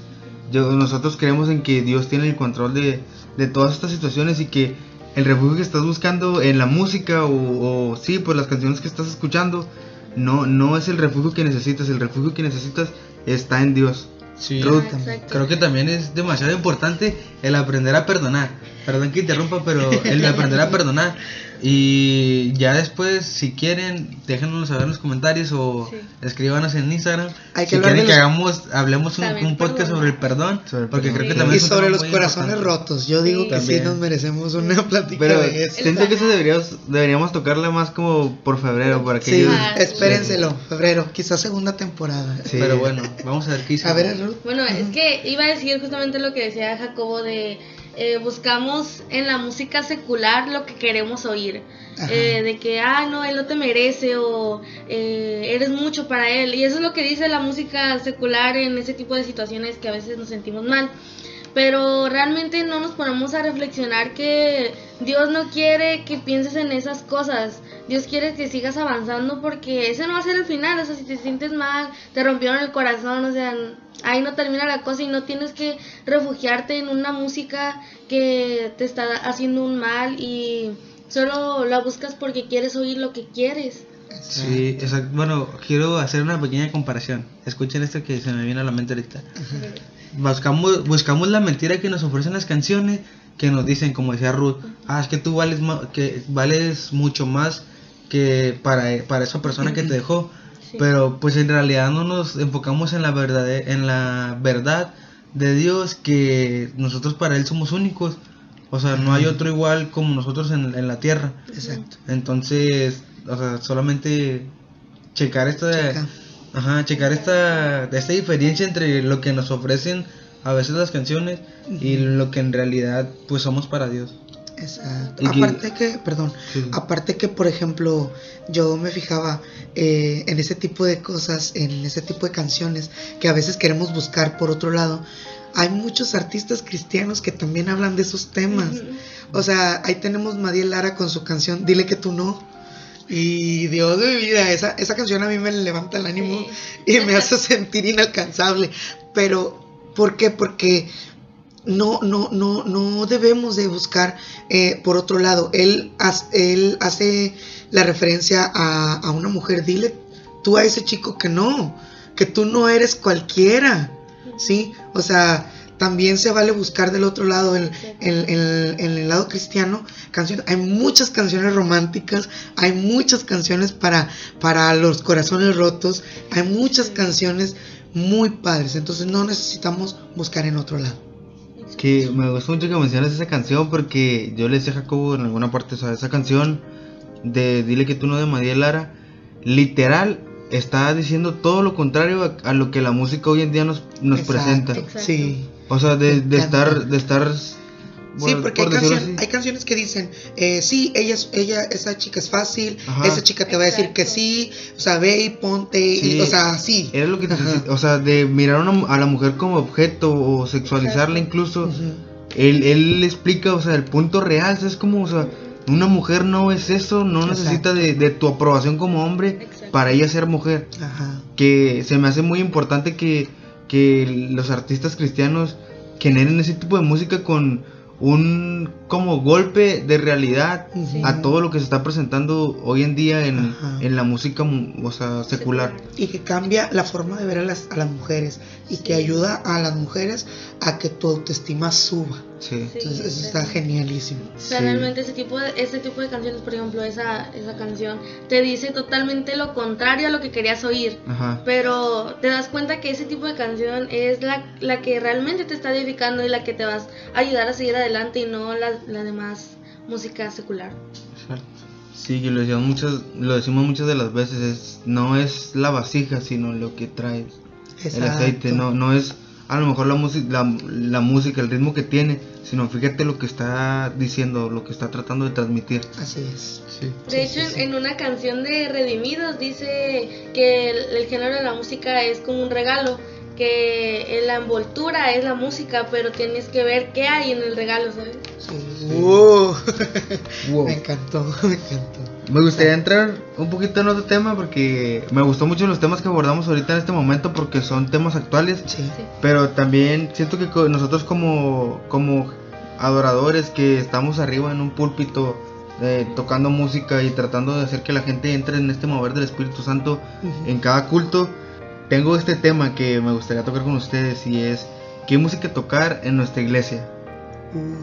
nosotros creemos en que Dios tiene el control de, de todas estas situaciones y que el refugio que estás buscando en la música o, o sí, pues las canciones que estás escuchando, no, no es el refugio que necesitas, el refugio que necesitas está en Dios. Sí. Ruth, Ah. Creo que también es demasiado importante el aprender a perdonar. Perdón que interrumpa, pero el aprender a perdonar. Y ya después, si quieren, déjenos saber en los comentarios o Sí. escríbanos en Instagram. Hay que si quieren de que los- hagamos, hablemos un, un podcast sobre el perdón. Sobre el porque perdón. creo que Sí. también Y sobre los corazones importante. rotos. Yo digo Sí. que sí También. nos merecemos una plática Pero de eso. siento que eso deberíamos, deberíamos tocarla más como por febrero para que Sí, ellos- Ah, espérenselo, febrero, quizás segunda temporada. Sí. Pero bueno, vamos a ver qué hizo. A ver, Bueno, es que iba a decir justamente lo que decía Jacobo de eh, buscamos en la música secular lo que queremos oír. Eh, de que, ah, no, él no te merece o eh, eres mucho para él. Y eso es lo que dice la música secular en ese tipo de situaciones que a veces nos sentimos mal. Pero realmente no nos ponemos a reflexionar que Dios no quiere que pienses en esas cosas. Dios quiere que sigas avanzando porque ese no va a ser el final. O sea, si te sientes mal, te rompieron el corazón, o sea, ahí no termina la cosa y no tienes que refugiarte en una música que te está haciendo un mal y solo la buscas porque quieres oír lo que quieres. Sí, exacto. Bueno, quiero hacer una pequeña comparación. Escuchen esto que se me viene a la mente ahorita. Buscamos, buscamos la mentira que nos ofrecen las canciones que nos dicen, como decía Ruth, ah, es que tú vales, que vales mucho más que para, para esa persona que te dejó. Sí. Pero pues en realidad no nos enfocamos en la verdad, en la verdad de Dios que nosotros para Él somos únicos. O sea, no hay otro igual como nosotros en, en la tierra. Exacto. Entonces, o sea, solamente checar esta, Checa. ajá, checar esta, esta diferencia entre lo que nos ofrecen a veces las canciones y lo que en realidad pues somos para Dios. Exacto. Y Aparte que, perdón, Sí. aparte que, por ejemplo, yo me fijaba eh, en ese tipo de cosas, en ese tipo de canciones que a veces queremos buscar por otro lado. Hay muchos artistas cristianos que también hablan de esos temas. O sea, ahí tenemos Madiel Lara con su canción Dile que tú no. Y Dios de mi vida, esa, esa canción a mí me levanta el ánimo Sí. y me hace sentir inalcanzable. Pero, ¿por qué? Porque no, no, no, no debemos de buscar eh, por otro lado. Él, él hace la referencia a, a una mujer. Dile tú a ese chico que no, que tú no eres cualquiera. ¿Sí? O sea, también se vale buscar del otro lado, en, en- en- en el lado cristiano, canciones. Hay muchas canciones románticas, hay muchas canciones para, para los corazones rotos, hay muchas canciones muy padres. Entonces no necesitamos buscar en otro lado. Que me gusta mucho que menciones esa canción porque yo le decía a Jacobo en alguna parte, sea, esa canción de Dile que tú no de María Lara, literal está diciendo todo lo contrario a, a lo que la música hoy en día nos, nos Exacto. presenta. Exacto. Sí. O sea, de, de estar, de estar... Sí, porque hay, por hay canciones que dicen, eh, sí, ella, es- ella, esa chica es fácil, Ajá. esa chica te va a decir que sí, o sea, ve y ponte, y- o sea, sí. Era lo que Ajá. o sea, de mirar a, una- a la mujer como objeto o sexualizarla Exacto. incluso. Él, él explica, o sea, el punto real, es como, o sea, una mujer no es eso, no Exacto. necesita de, de tu aprobación como hombre Exacto. para ella ser mujer. Ajá. Que se me hace muy importante que, que los artistas cristianos generen ese tipo de música con un como golpe de realidad a todo lo que se está presentando hoy en día en, en la música o sea, secular. y que cambia la forma de ver a las, a las mujeres y que ayuda a las mujeres a que tu autoestima suba. Sí. Sí, Entonces eso está genialísimo. O sea, Sí. realmente ese tipo de ese tipo de canciones, por ejemplo, esa esa canción te dice totalmente lo contrario a lo que querías oír. Ajá. Pero te das cuenta que ese tipo de canción es la, la que realmente te está edificando y la que te vas a ayudar a seguir adelante y no la, la demás música secular. Sí, que lo decimos muchas, lo decimos muchas de las veces, es, no es la vasija, sino lo que trae el Exacto. aceite, no, no es a lo mejor la, música la, la música, el ritmo que tiene, sino fíjate lo que está diciendo, lo que está tratando de transmitir. Así es. Sí. De Sí, hecho, sí, sí. en, una canción de Redimidos dice que el, el género de la música es como un regalo, que la envoltura es la música, pero tienes que ver qué hay en el regalo, ¿sabes? Sí. Uh. Wow. [laughs] me encantó, me encantó. Me gustaría entrar un poquito en otro tema porque me gustó mucho los temas que abordamos ahorita en este momento porque son temas actuales. Sí. Sí. Pero también siento que nosotros como, como adoradores que estamos arriba en un púlpito eh, tocando música y tratando de hacer que la gente entre en este mover del Espíritu Santo en cada culto, tengo este tema que me gustaría tocar con ustedes y es qué música tocar en nuestra iglesia.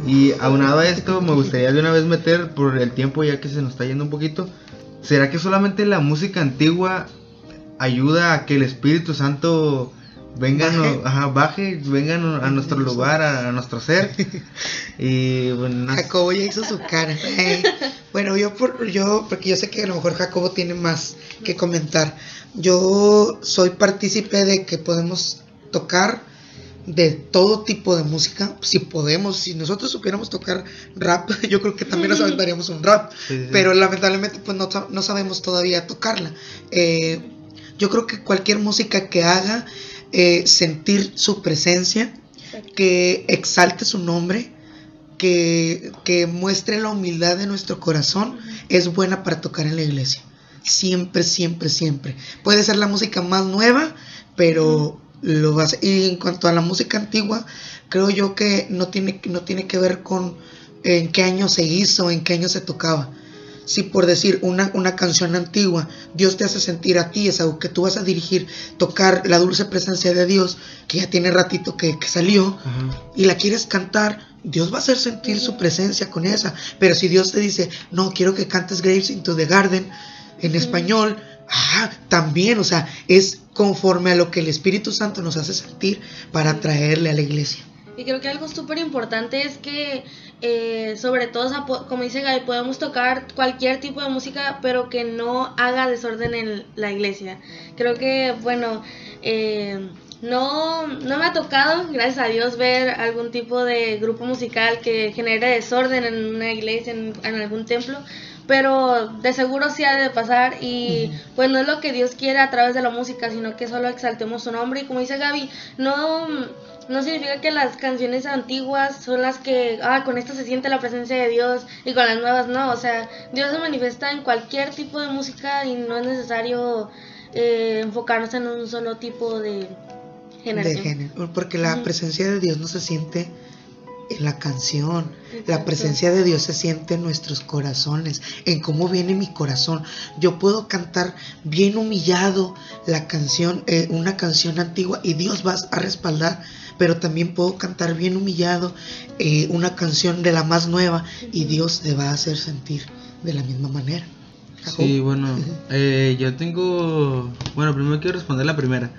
Y aunado a esto, me gustaría de una vez meter por el tiempo ya que se nos está yendo un poquito. ¿Será que solamente la música antigua ayuda a que el Espíritu Santo venga, Baje. ajá, baje, a nuestro lugar, a, a nuestro ser? [laughs] Y bueno, no- Jacobo ya hizo su cara. Bueno, yo por yo porque yo sé que a lo mejor Jacobo tiene más que comentar. Yo soy partícipe de que podemos tocar de todo tipo de música, si podemos, si nosotros supiéramos tocar rap, [laughs] yo creo que también nos aventaríamos un rap, Sí, sí. pero lamentablemente pues no, no sabemos todavía tocarla. Eh, yo creo que cualquier música que haga eh, sentir su presencia, que exalte su nombre, que, que muestre la humildad de nuestro corazón, es buena para tocar en la iglesia. Siempre, siempre, siempre. Puede ser la música más nueva, pero a hacer. Y en cuanto a la música antigua, creo yo que no tiene, no tiene que ver con en qué año se hizo, en qué año se tocaba, si por decir una, una canción antigua, Dios te hace sentir a ti, es algo que tú vas a dirigir, tocar la dulce presencia de Dios, que ya tiene ratito que, que salió, Ajá. y la quieres cantar, Dios va a hacer sentir su presencia con esa. Pero si Dios te dice, no, quiero que cantes Graves into the Garden en español, ah, también, o sea, es conforme a lo que el Espíritu Santo nos hace sentir para traerle a la iglesia. Y creo que algo súper importante es que, eh, sobre todo, como dice Gaby, podemos tocar cualquier tipo de música, pero que no haga desorden en la iglesia. Creo que, bueno, eh, no, no me ha tocado, gracias a Dios, ver algún tipo de grupo musical que genere desorden en una iglesia, en algún templo. Pero de seguro sí ha de pasar y pues no es lo que Dios quiere a través de la música, sino que solo exaltemos su nombre. Y como dice Gaby, no, no significa que las canciones antiguas son las que, ah, con esto se siente la presencia de Dios y con las nuevas no. O sea, Dios se manifiesta en cualquier tipo de música y no es necesario eh, enfocarnos en un solo tipo de de género, porque la presencia de Dios no se siente en la canción, la presencia de Dios se siente en nuestros corazones, en cómo viene mi corazón. Yo puedo cantar bien humillado la canción, eh, una canción antigua y Dios va a respaldar, pero también puedo cantar bien humillado eh, una canción de la más nueva y Dios se va a hacer sentir de la misma manera. Sí, bueno, eh, yo tengo... Bueno, primero quiero responder la primera.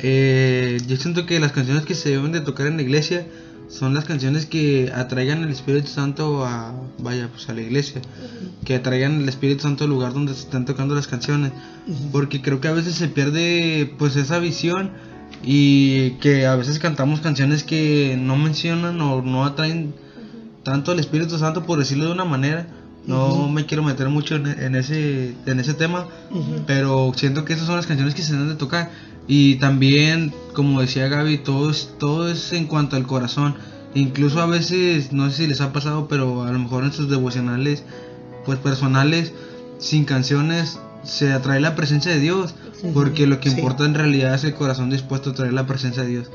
Eh, yo siento que las canciones que se deben de tocar en la iglesia son las canciones que atraigan el Espíritu Santo a, vaya, pues a la iglesia, que atraigan el Espíritu Santo al lugar donde se están tocando las canciones, porque creo que a veces se pierde pues esa visión y que a veces cantamos canciones que no mencionan o no atraen tanto al Espíritu Santo por decirlo de una manera. No me quiero meter mucho en, en ese en ese tema, pero siento que esas son las canciones que se deben de tocar y también como decía Gaby todo es todo es en cuanto al corazón. Incluso a veces no sé si les ha pasado pero a lo mejor en sus devocionales pues personales sin canciones se atrae la presencia de Dios porque lo que Sí. importa en realidad es el corazón dispuesto a traer la presencia de Dios.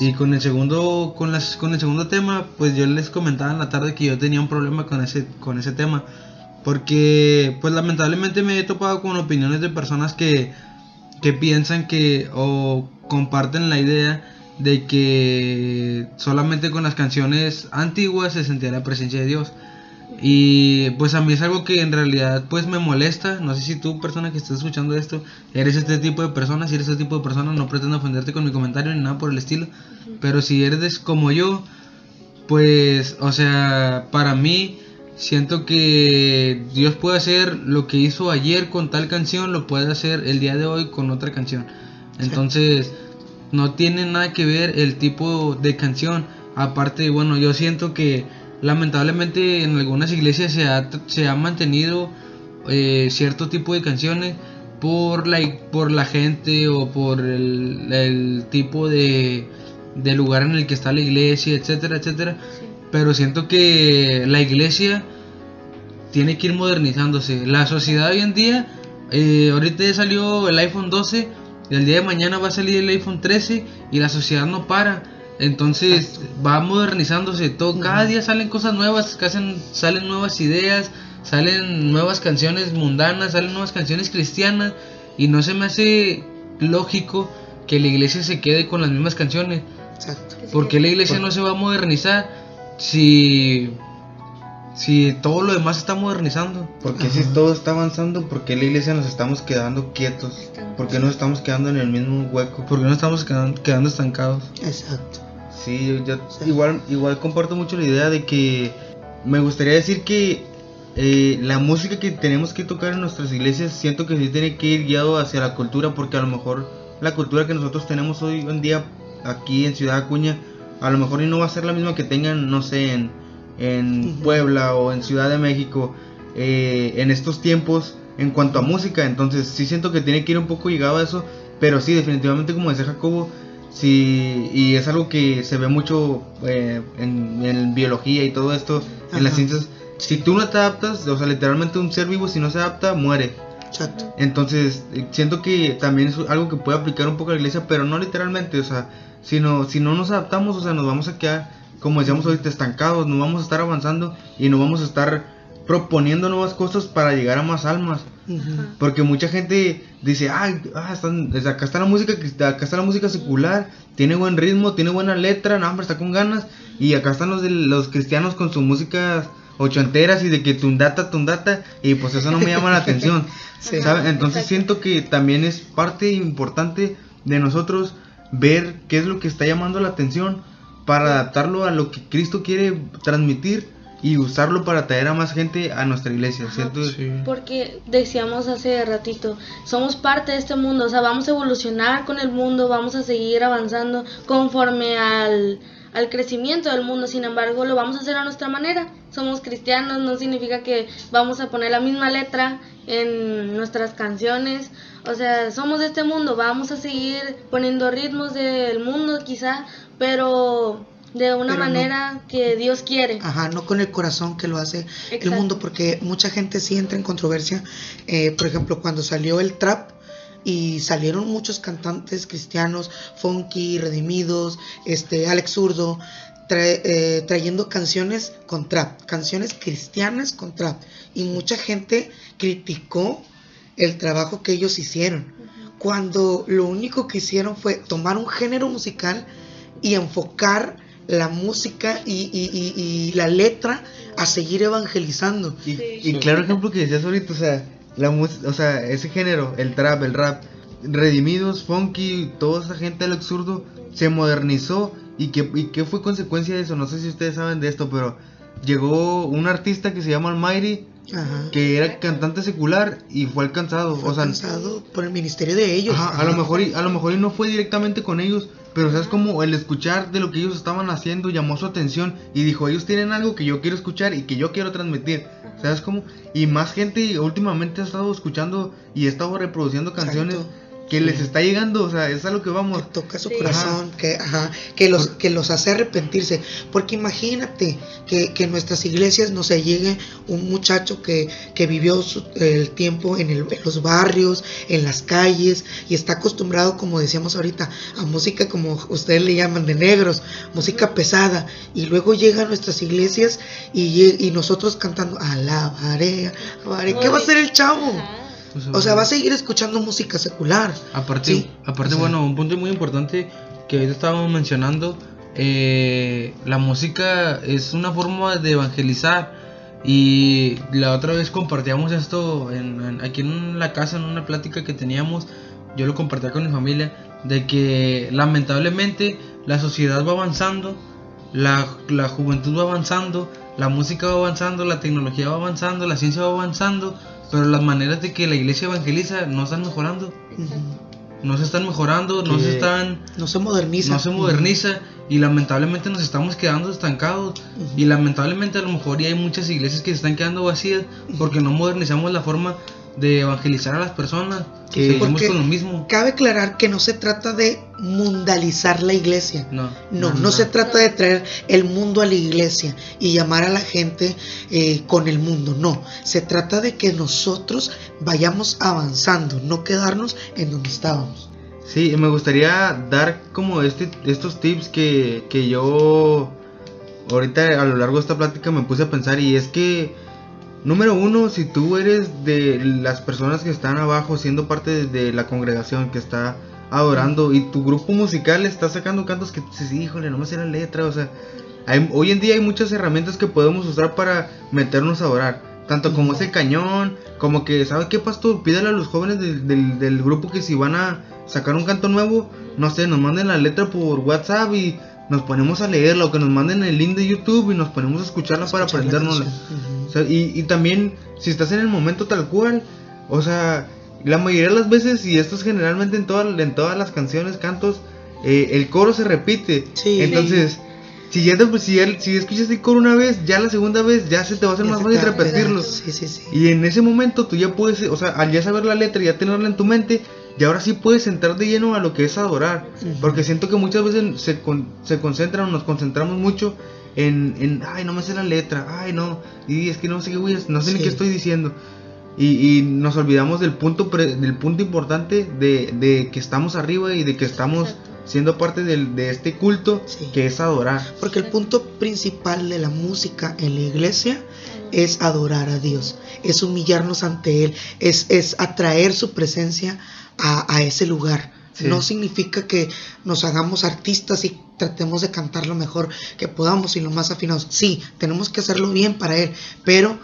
Y con el segundo con las con el segundo tema, pues yo les comentaba en la tarde que yo tenía un problema con ese con ese tema, porque pues lamentablemente me he topado con opiniones de personas que que piensan que o comparten la idea de que solamente con las canciones antiguas se sentía la presencia de Dios. Y pues a mí es algo que en realidad pues me molesta. No sé si tú, persona que estás escuchando esto, eres este tipo de persona. Si eres este tipo de persona, no pretendo ofenderte con mi comentario ni nada por el estilo. Pero si eres como yo, pues, o sea, para mí siento que Dios puede hacer lo que hizo ayer con tal canción, lo puede hacer el día de hoy con otra canción. Entonces, no tiene nada que ver el tipo de canción. Aparte, bueno, yo siento que lamentablemente en algunas iglesias se ha, se ha mantenido eh, cierto tipo de canciones por la, por la gente o por el, el tipo de, de lugar en el que está la iglesia, etcétera, etcétera. Sí. Pero siento que la iglesia tiene que ir modernizándose. La sociedad hoy en día, eh, ahorita ya salió el iPhone 12, y el día de mañana va a salir el iPhone 13 y la sociedad no para. Entonces va modernizándose todo. Cada día salen cosas nuevas, salen, salen nuevas ideas, salen nuevas canciones mundanas, salen nuevas canciones cristianas. Y no se me hace lógico que la iglesia se quede con las mismas canciones. Exacto. Que sí ¿Por qué que- la iglesia no se va a modernizar si, si todo lo demás está modernizando? Porque si todo está avanzando, porque la iglesia nos estamos quedando quietos? Porque nos estamos quedando en el mismo hueco? ¿Por qué no estamos quedando, quedando estancados? Exacto. Sí, yo, yo igual, igual comparto mucho la idea de que me gustaría decir que eh, la música que tenemos que tocar en nuestras iglesias siento que sí tiene que ir guiado hacia la cultura porque a lo mejor la cultura que nosotros tenemos hoy en día aquí en Ciudad Acuña a lo mejor y no va a ser la misma que tengan, no sé, en, en. Puebla o en Ciudad de México eh, en estos tiempos en cuanto a música. Entonces sí siento que tiene que ir un poco llegado a eso, pero sí, definitivamente como decía Jacobo, sí, y es algo que se ve mucho eh, en, en biología y todo esto, en las ciencias. Si tú no te adaptas, o sea, literalmente un ser vivo si no se adapta, muere. Exacto. Entonces, eh, siento que también es algo que puede aplicar un poco a la iglesia, pero no literalmente, o sea, sino, si no nos adaptamos, o sea, nos vamos a quedar, como decíamos ahorita, estancados, no vamos a estar avanzando y no vamos a estar proponiendo nuevas cosas para llegar a más almas. Porque mucha gente dice, ay, ah, están- desde acá está la música, acá está la música secular, tiene buen ritmo, tiene buena letra, no, hombre, está con ganas. Y acá están los de los cristianos con sus músicas ochenteras y de que tundata, tundata, y pues eso no me llama la [laughs] atención. Sí. ¿sabe? Entonces Exacto. siento que también es parte importante de nosotros ver qué es lo que está llamando la atención para adaptarlo a lo que Cristo quiere transmitir y usarlo para traer a más gente a nuestra iglesia. ¿cierto? Sí. Porque decíamos hace ratito, somos parte de este mundo, o sea, vamos a evolucionar con el mundo, vamos a seguir avanzando conforme al, al crecimiento del mundo, sin embargo, lo vamos a hacer a nuestra manera. Somos cristianos, no significa que vamos a poner la misma letra en nuestras canciones, o sea, somos de este mundo, vamos a seguir poniendo ritmos del mundo quizá, pero de una Pero no- manera que Dios quiere. Ajá, no con el corazón que lo hace el mundo, porque mucha gente sí entra en controversia. Eh, por ejemplo, cuando salió el trap y salieron muchos cantantes cristianos, funky, redimidos, este, Alex Zurdo, trae- eh, trayendo canciones con trap, canciones cristianas con trap. Y mucha gente criticó el trabajo que ellos hicieron, cuando lo único que hicieron fue tomar un género musical y enfocar la música y, y- y- y la letra a seguir evangelizando. Y, Sí. y claro ejemplo que decías ahorita, o sea, la o sea, ese género, el trap, el rap, redimidos, funky, toda esa gente del absurdo se modernizó y que y qué fue consecuencia de eso, no sé si ustedes saben de esto, pero llegó un artista que se llama Almighty Ajá. que era cantante secular y fue alcanzado, Fue o sea, alcanzado por el ministerio de ellos. Ajá, a lo mejor y, a lo mejor y no fue directamente con ellos, pero sabes como el escuchar de lo que ellos estaban haciendo llamó su atención y dijo, ellos tienen algo que yo quiero escuchar y que yo quiero transmitir. ¿Sabes cómo? Y más gente últimamente ha estado escuchando y ha estado reproduciendo canciones Exacto. Que les está llegando, o sea, es a lo que vamos. que toca su Sí. corazón, que, ajá, que, los, que los hace arrepentirse. Porque imagínate que, que en nuestras iglesias no se llegue un muchacho que, que vivió su- el tiempo en, el- en los barrios, en las calles, y está acostumbrado, como decíamos ahorita, a música como ustedes le llaman de negros, música pesada, y luego llega a nuestras iglesias y, y nosotros cantando, alabaré, alabaré. ¿Qué va a hacer el chavo? Ajá. O sea, va a seguir escuchando música secular. Aparte, Sí, aparte o sea. bueno, un punto muy importante que ahorita estábamos mencionando, eh, la música es una forma de evangelizar y la otra vez compartíamos esto en, en- aquí en la casa, en una plática que teníamos, yo lo compartía con mi familia, de que lamentablemente la sociedad va avanzando, la, la juventud va avanzando, la música va avanzando, la tecnología va avanzando, la ciencia va avanzando, pero las maneras de que la iglesia evangeliza no están mejorando. No se están mejorando, no se están, No se moderniza. no se moderniza y lamentablemente nos estamos quedando estancados y lamentablemente a lo mejor ya hay muchas iglesias que se están quedando vacías porque no modernizamos la forma de evangelizar a las personas, Que- seguimos con lo mismo. Cabe aclarar que no se trata de mundalizar la iglesia. No, No, no, se trata de traer el mundo a la iglesia y llamar a la gente eh, con el mundo. No, se trata de que nosotros vayamos avanzando, no quedarnos en donde estábamos. Sí, me gustaría dar como este, estos tips que, que yo ahorita a lo largo de esta plática me puse a pensar y es que número uno, si tú eres de las personas que están abajo siendo parte de, la congregación que está adorando y tu grupo musical está sacando cantos que dices, híjole, no me sé la letra, o sea, hay- hoy en día hay muchas herramientas que podemos usar para meternos a adorar. Tanto como ese cañón, como que, ¿sabe qué, pastor? Pídale a los jóvenes del- del grupo que si van a sacar un canto nuevo, no sé, nos manden la letra por WhatsApp y nos ponemos a leerla, o que nos manden el link de YouTube y nos ponemos a escucharla para Escuchar la aprendernos. canción. Ujú. O sea, y, y también, si estás en el momento tal cual, o sea, la mayoría de las veces, y esto es generalmente en, todas en todas las canciones, cantos, eh, el coro se repite. Sí. Entonces, si ya, te- si, ya- si escuchas el coro una vez, ya la segunda vez ya se te va a hacer Ya más fácil repetirlo. Sí. Y en ese momento tú ya puedes, o sea, al ya saber la letra y ya tenerla en tu mente, y ahora sí puedes entrar de lleno a lo que es adorar. Ujú. Porque siento que muchas veces se, con- se concentran o nos concentramos mucho en, en, ay, no me sé la letra, ay, no, y es que no sé qué voy a- no sé ni Sí. qué estoy diciendo. Y, y nos olvidamos del punto pre- del punto importante de, de que estamos arriba y de que estamos Exacto. siendo parte del- de este culto Sí. que es adorar. Porque el punto principal de la música en la iglesia es adorar a Dios, es humillarnos ante Él, es, es atraer su presencia a, a ese lugar. Sí. No significa que nos hagamos artistas y tratemos de cantar lo mejor que podamos y lo más afinados. Sí, tenemos que hacerlo bien para Él, pero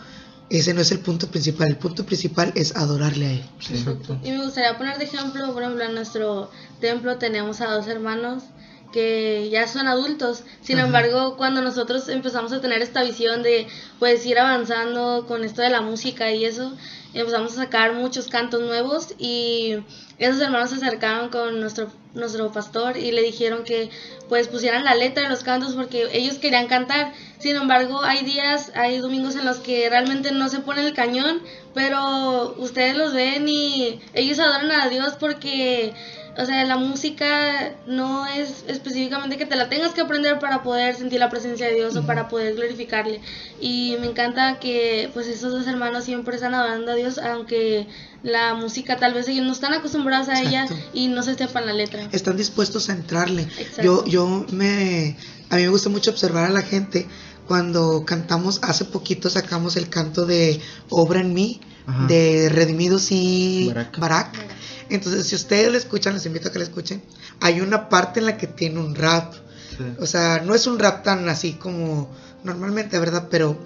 ese no es el punto principal. El punto principal es adorarle a Él. Exacto. Y me gustaría poner de ejemplo, por ejemplo, en nuestro templo tenemos a dos hermanos que ya son adultos. Sin Ajá. embargo, cuando nosotros empezamos a tener esta visión de pues ir avanzando con esto de la música y eso, empezamos a sacar muchos cantos nuevos y esos hermanos se acercaron con nuestro nuestro pastor y le dijeron que pues pusieran la letra de los cantos porque ellos querían cantar. Sin embargo, hay días, hay domingos en los que realmente no se pone el cañón, pero ustedes los ven y ellos adoran a Dios porque o sea, la música no es específicamente que te la tengas que aprender para poder sentir la presencia de Dios o para poder glorificarle. Y me encanta que pues esos dos hermanos siempre están adorando a Dios, aunque la música tal vez ellos no están acostumbrados a ella y no se sepan la letra. Están dispuestos a entrarle. Exacto. Yo, yo me, a mí me gusta mucho observar a la gente cuando cantamos, hace poquito sacamos el canto de Obra en mí, Ajá. de Redimidos y Barak. Barak. Entonces, si ustedes lo escuchan, les invito a que lo escuchen. Hay una parte en la que tiene un rap. Sí. O sea, no es un rap tan así como normalmente, ¿verdad? Pero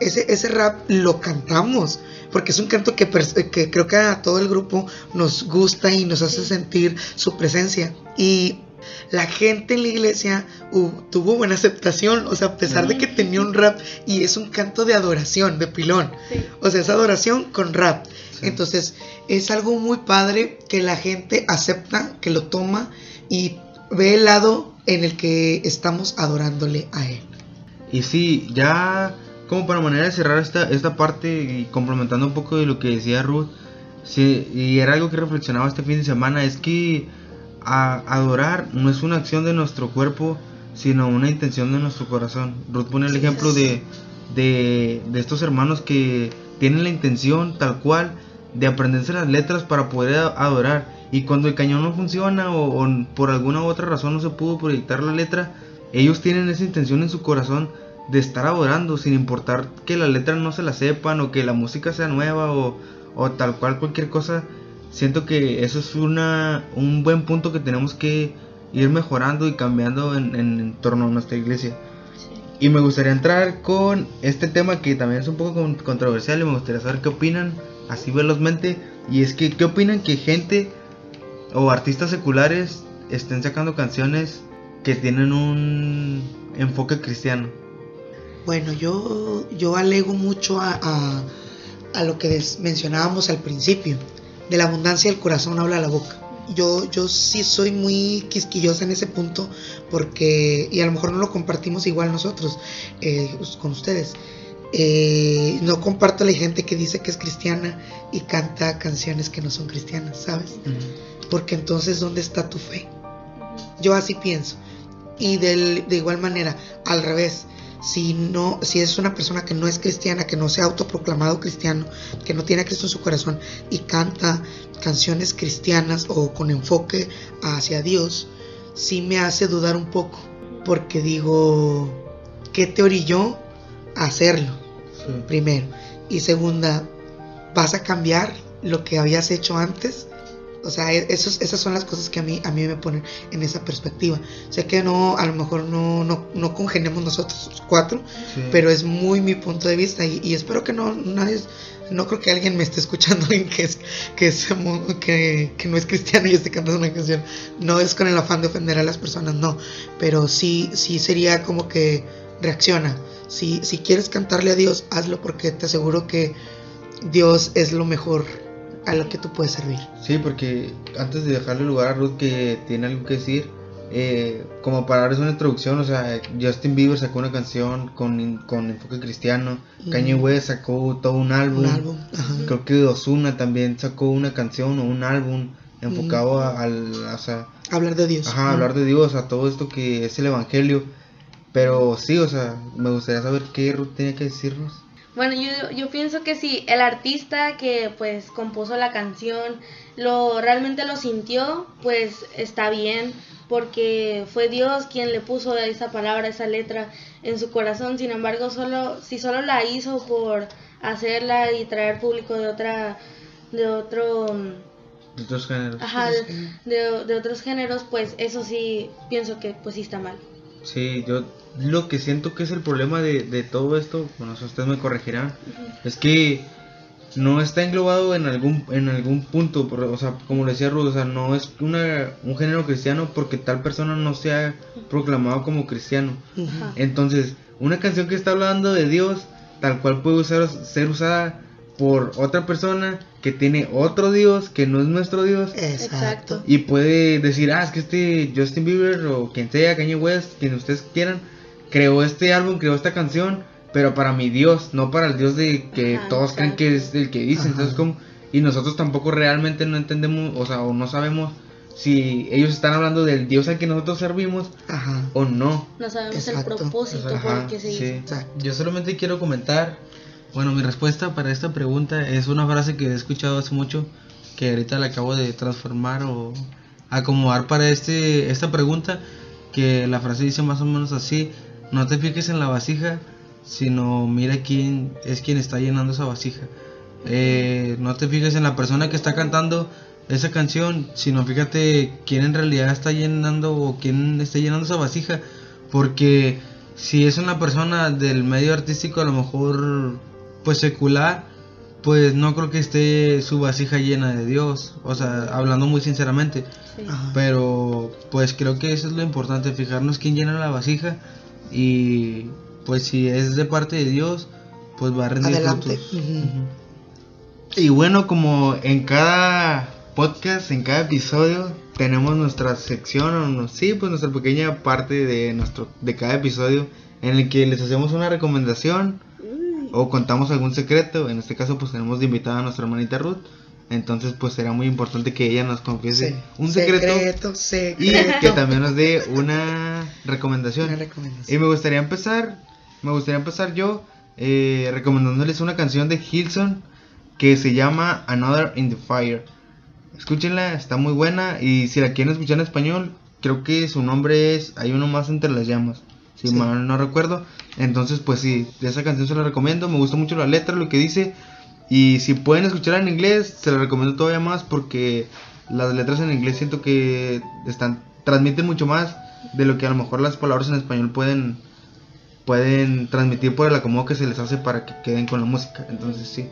ese, ese rap lo cantamos. Porque es un canto que, que creo que a todo el grupo nos gusta y nos hace sentir su presencia. Y la gente en la iglesia uh, tuvo buena aceptación. O sea, a pesar de que tenía un rap y es un canto de adoración, de pilón. Sí. O sea, es adoración con rap. Sí. Entonces, es algo muy padre que la gente acepta, que lo toma y ve el lado en el que estamos adorándole a él. Y sí, ya como para manera de cerrar esta, esta parte y complementando un poco de lo que decía Ruth, sí, y era algo que reflexionaba este fin de semana, es que a- adorar no es una acción de nuestro cuerpo, sino una intención de nuestro corazón. Ruth pone el ejemplo de, de, de estos hermanos que tienen la intención tal cual de aprenderse las letras para poder adorar. Y cuando el cañón no funciona o, o por alguna u otra razón no se pudo proyectar la letra, ellos tienen esa intención en su corazón de estar adorando sin importar que la letra no se la sepan o que la música sea nueva o, o tal cual cualquier cosa. Siento que eso es una, un buen punto que tenemos que ir mejorando y cambiando en, en torno a nuestra iglesia. Y me gustaría entrar con este tema que también es un poco con- controversial y me gustaría saber qué opinan, así velozmente. Y es que, ¿qué opinan que gente o artistas seculares estén sacando canciones que tienen un enfoque cristiano? Bueno, yo, yo alego mucho a, a- a lo que des- mencionábamos al principio. De la abundancia del corazón habla la boca. Yo, yo sí soy muy quisquillosa en ese punto porque, y a lo mejor no lo compartimos igual nosotros eh, con ustedes. Eh, no comparto la gente que dice que es cristiana y canta canciones que no son cristianas, ¿sabes? Porque entonces, ¿dónde está tu fe? Yo así pienso. Y del- de igual manera, al revés, si no, si es una persona que no es cristiana, que no se ha autoproclamado cristiano, que no tiene a Cristo en su corazón y canta canciones cristianas o con enfoque hacia Dios, sí me hace dudar un poco, porque digo, ¿qué te orilló a hacerlo? Primero. Y segunda, ¿vas a cambiar lo que habías hecho antes? O sea, e- esos- esas son las cosas que a mí, a mí me ponen en esa perspectiva. Sé que no, a lo mejor no, no, no congeniamos nosotros cuatro, Sí. pero es muy mi punto de vista y, y espero que no nadie, no creo que alguien me esté escuchando [laughs] alguien que es que, es, que, que no es cristiano y esté cantando una canción. No es con el afán de ofender a las personas, no, pero sí, sí sería como que reacciona. Si, si quieres cantarle a Dios, hazlo porque te aseguro que Dios es lo mejor a lo que tú puedes servir. Sí, porque antes de dejarle lugar a Ruth que tiene algo que decir, eh, como para darles una introducción, o sea, Justin Bieber sacó una canción con, con enfoque cristiano, Kanye Ujú. West sacó todo un álbum, Un álbum. Creo que Ozuna también sacó una canción o un álbum enfocado a- al, o sea, Hablar de Dios. ajá, hablar de Dios, a todo esto que es el evangelio. Pero sí, o sea, me gustaría saber qué Ruth tenía que decirnos. Bueno, yo, yo pienso que si el artista que pues compuso la canción lo realmente lo sintió, pues está bien, porque fue Dios quien le puso esa palabra, esa letra en su corazón. Sin embargo, solo si solo la hizo por hacerla y traer público de otra de otro De otros géneros. ajá, de, de otros géneros, pues eso sí pienso que pues sí está mal. Sí, yo lo que siento que es el problema de, de todo esto, bueno, si ustedes me corregirán, es que no está englobado en algún en algún punto, por- o sea, como le decía Ruth, o sea, no es una, un género cristiano porque tal persona no se ha proclamado como cristiano. Entonces, una canción que está hablando de Dios, tal cual puede usar, ser usada por otra persona que tiene otro Dios que no es nuestro Dios. Exacto. Y puede decir, ah, es que este Justin Bieber o quien sea, Kanye West, quien ustedes quieran, creó este álbum, creó esta canción, pero para mi Dios, no para el Dios de que Ajá, todos creen que es el que dice. Entonces, como, y nosotros tampoco realmente no entendemos, o sea, o no sabemos si ellos están hablando del Dios al que nosotros servimos Ajá. o no. No sabemos Exacto. el propósito Ajá, por el que se sí. hizo. Yo solamente quiero comentar, bueno, mi respuesta para esta pregunta es una frase que he escuchado hace mucho, que ahorita la acabo de transformar o acomodar para este esta pregunta, que la frase dice más o menos así, no te fijes en la vasija, sino mira quién es quien está llenando esa vasija. Eh, no te fijes en la persona que está cantando esa canción, sino fíjate quién en realidad está llenando o quién está llenando esa vasija, porque si es una persona del medio artístico a lo mejor pues secular, pues no creo que esté su vasija llena de Dios, o sea, hablando muy sinceramente, Sí. Pero pues creo que eso es lo importante, fijarnos quién llena la vasija y pues si es de parte de Dios, pues va a rendir Adelante. Y bueno, como en cada podcast, en cada episodio, tenemos nuestra sección, o no- sí, pues nuestra pequeña parte de nuestro de cada episodio en el que les hacemos una recomendación o contamos algún secreto. En este caso, pues tenemos de invitada a nuestra hermanita Ruth. Entonces, pues será muy importante que ella nos confiese Sí. un secreto, secreto, y que también nos dé una recomendación. Una Y me gustaría empezar, me gustaría empezar yo eh, recomendándoles una canción de Hilson que se llama Another in the Fire. Escúchenla, está muy buena y si la quieren escuchar en español, creo que su nombre es Hay uno más entre las llamas, si Sí. mal no recuerdo. Entonces, pues sí, esa canción se la recomiendo, me gusta mucho la letra, lo que dice y si pueden escucharla en inglés, se la recomiendo todavía más porque las letras en inglés siento que están transmiten mucho más de lo que a lo mejor las palabras en español pueden pueden transmitir por el acomodo que se les hace para que queden con la música. Entonces sí.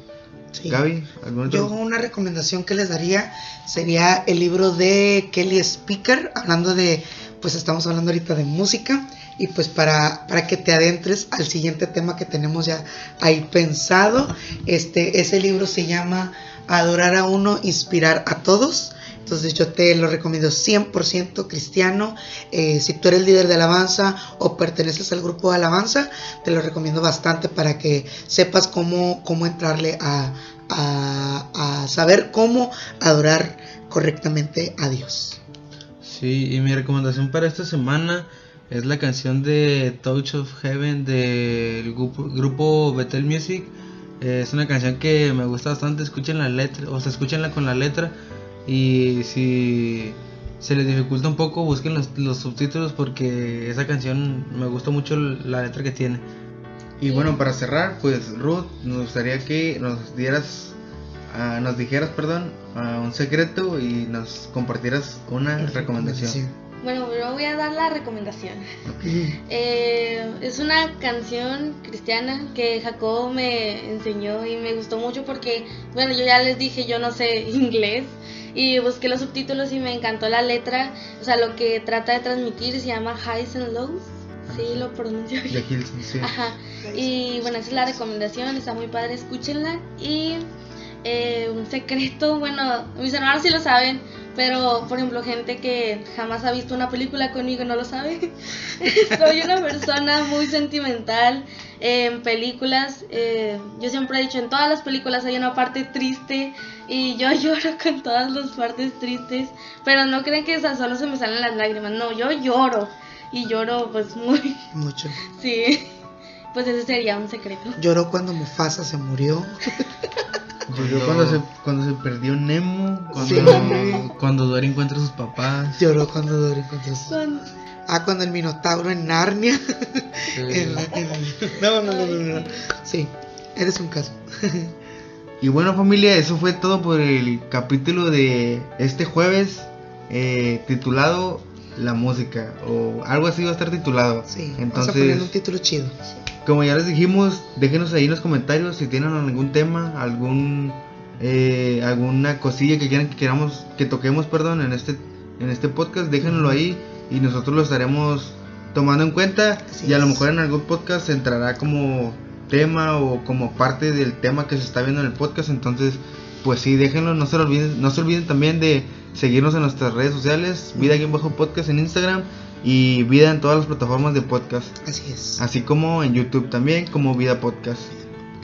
Sí. Gaby, ¿algún Yo una recomendación que les daría sería el libro de Kelly Speaker, hablando de, pues estamos hablando ahorita de música, y pues para, para que te adentres al siguiente tema que tenemos ya ahí pensado, este, ese libro se llama Adorar a uno, inspirar a todos. Entonces yo te lo recomiendo 100% cristiano. Eh, si tú eres líder de alabanza o perteneces al grupo de alabanza, te lo recomiendo bastante para que sepas cómo, cómo entrarle a, a, a saber cómo adorar correctamente a Dios. Sí, y mi recomendación para esta semana es la canción de Touch of Heaven del grupo, grupo Betel Music. Eh, es una canción que me gusta bastante, escuchen la letra, o sea, escúchenla con la letra y si se les dificulta un poco, busquen los, los subtítulos porque esa canción me gusta mucho la letra que tiene. Y bueno, para cerrar, pues Ruth, nos gustaría que nos dieras, ah, nos dijeras, perdón, ah, un secreto y nos compartieras una recomendación. Bueno, yo voy a dar la recomendación. Eh, es una canción cristiana que Jacob me enseñó y me gustó mucho porque, bueno, yo ya les dije, yo no sé [laughs] inglés y busqué los subtítulos y me encantó la letra, o sea, lo que trata de transmitir se llama Highs and Lows, sí lo pronuncio De bien. Sí. Ajá. Y bueno, esa es la recomendación, está muy padre, escúchenla. Y eh, un secreto, bueno, mis hermanos sí lo saben, pero por ejemplo, gente que jamás ha visto una película conmigo no lo sabe. [laughs] Soy una persona muy sentimental en películas. eh, yo siempre he dicho, en todas las películas hay una parte triste y yo [laughs] lloro con todas las partes tristes, pero no creen que esas solo se me salen las lágrimas, no, yo lloro. Y lloro pues muy, Mucho. sí. Pues ese sería un secreto. Lloró cuando Mufasa se murió. [laughs] Lloró cuando se, cuando se perdió Nemo. Cuando, Sí. [laughs] cuando Dory encuentra a sus papás. Lloró cuando Dory encontró su- Con- Ah, cuando el Minotauro en Narnia. [laughs] En la- en la- No, no, no, no, no. Sí, eres un caso. Y bueno familia, eso fue todo por el capítulo de este jueves eh, titulado La música o algo así va a estar titulado. Sí, vamos a ponerle un Entonces, título chido. Como ya les dijimos, déjenos ahí en los comentarios si tienen algún tema, algún eh, alguna cosilla que quieran que queramos que toquemos, perdón, en este en este podcast, déjenlo ahí y nosotros lo estaremos tomando en cuenta Así y a lo mejor en algún podcast entrará como tema o como parte del tema que se está viendo en el podcast, entonces pues sí, déjenlo, no se lo olviden, no se olviden también de seguirnos en nuestras redes sociales, vida bajo podcast en Instagram y vida en todas las plataformas de podcast. Así es. Así como en YouTube también, como Vida Podcast.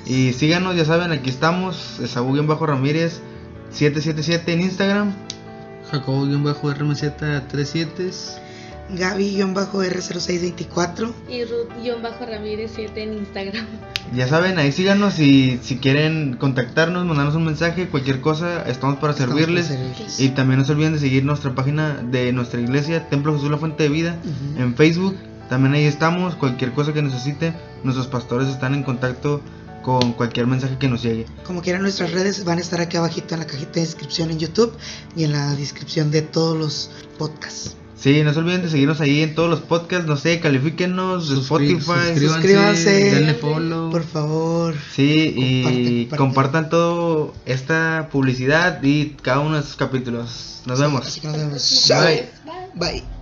Y síganos, ya saben, aquí estamos, Esaú-Bajo Ramírez 777 en Instagram. Jacobo-RMZ37. Gaby-R0624. y Ruth-Ramírez 7 en Instagram. Ya saben, ahí síganos y si quieren contactarnos, mandarnos un mensaje, cualquier cosa, estamos para Estamos servirles. para servirles. Y también no se olviden de seguir nuestra página de nuestra iglesia, Templo Jesús la Fuente de Vida, en Facebook. También ahí estamos, cualquier cosa que necesiten, nuestros pastores están en contacto con cualquier mensaje que nos llegue. Como quieran nuestras redes van a estar aquí abajito en la cajita de descripción en YouTube y en la descripción de todos los podcasts. Sí, no se olviden de seguirnos ahí en todos los podcasts, no sé, califíquenos, Suscri- Spotify. suscríbanse. Denle follow. Por favor. Sí, y compartan, compartan. todo esta publicidad y cada uno de sus capítulos. Nos vemos. Así que nos vemos. Bye. Bye.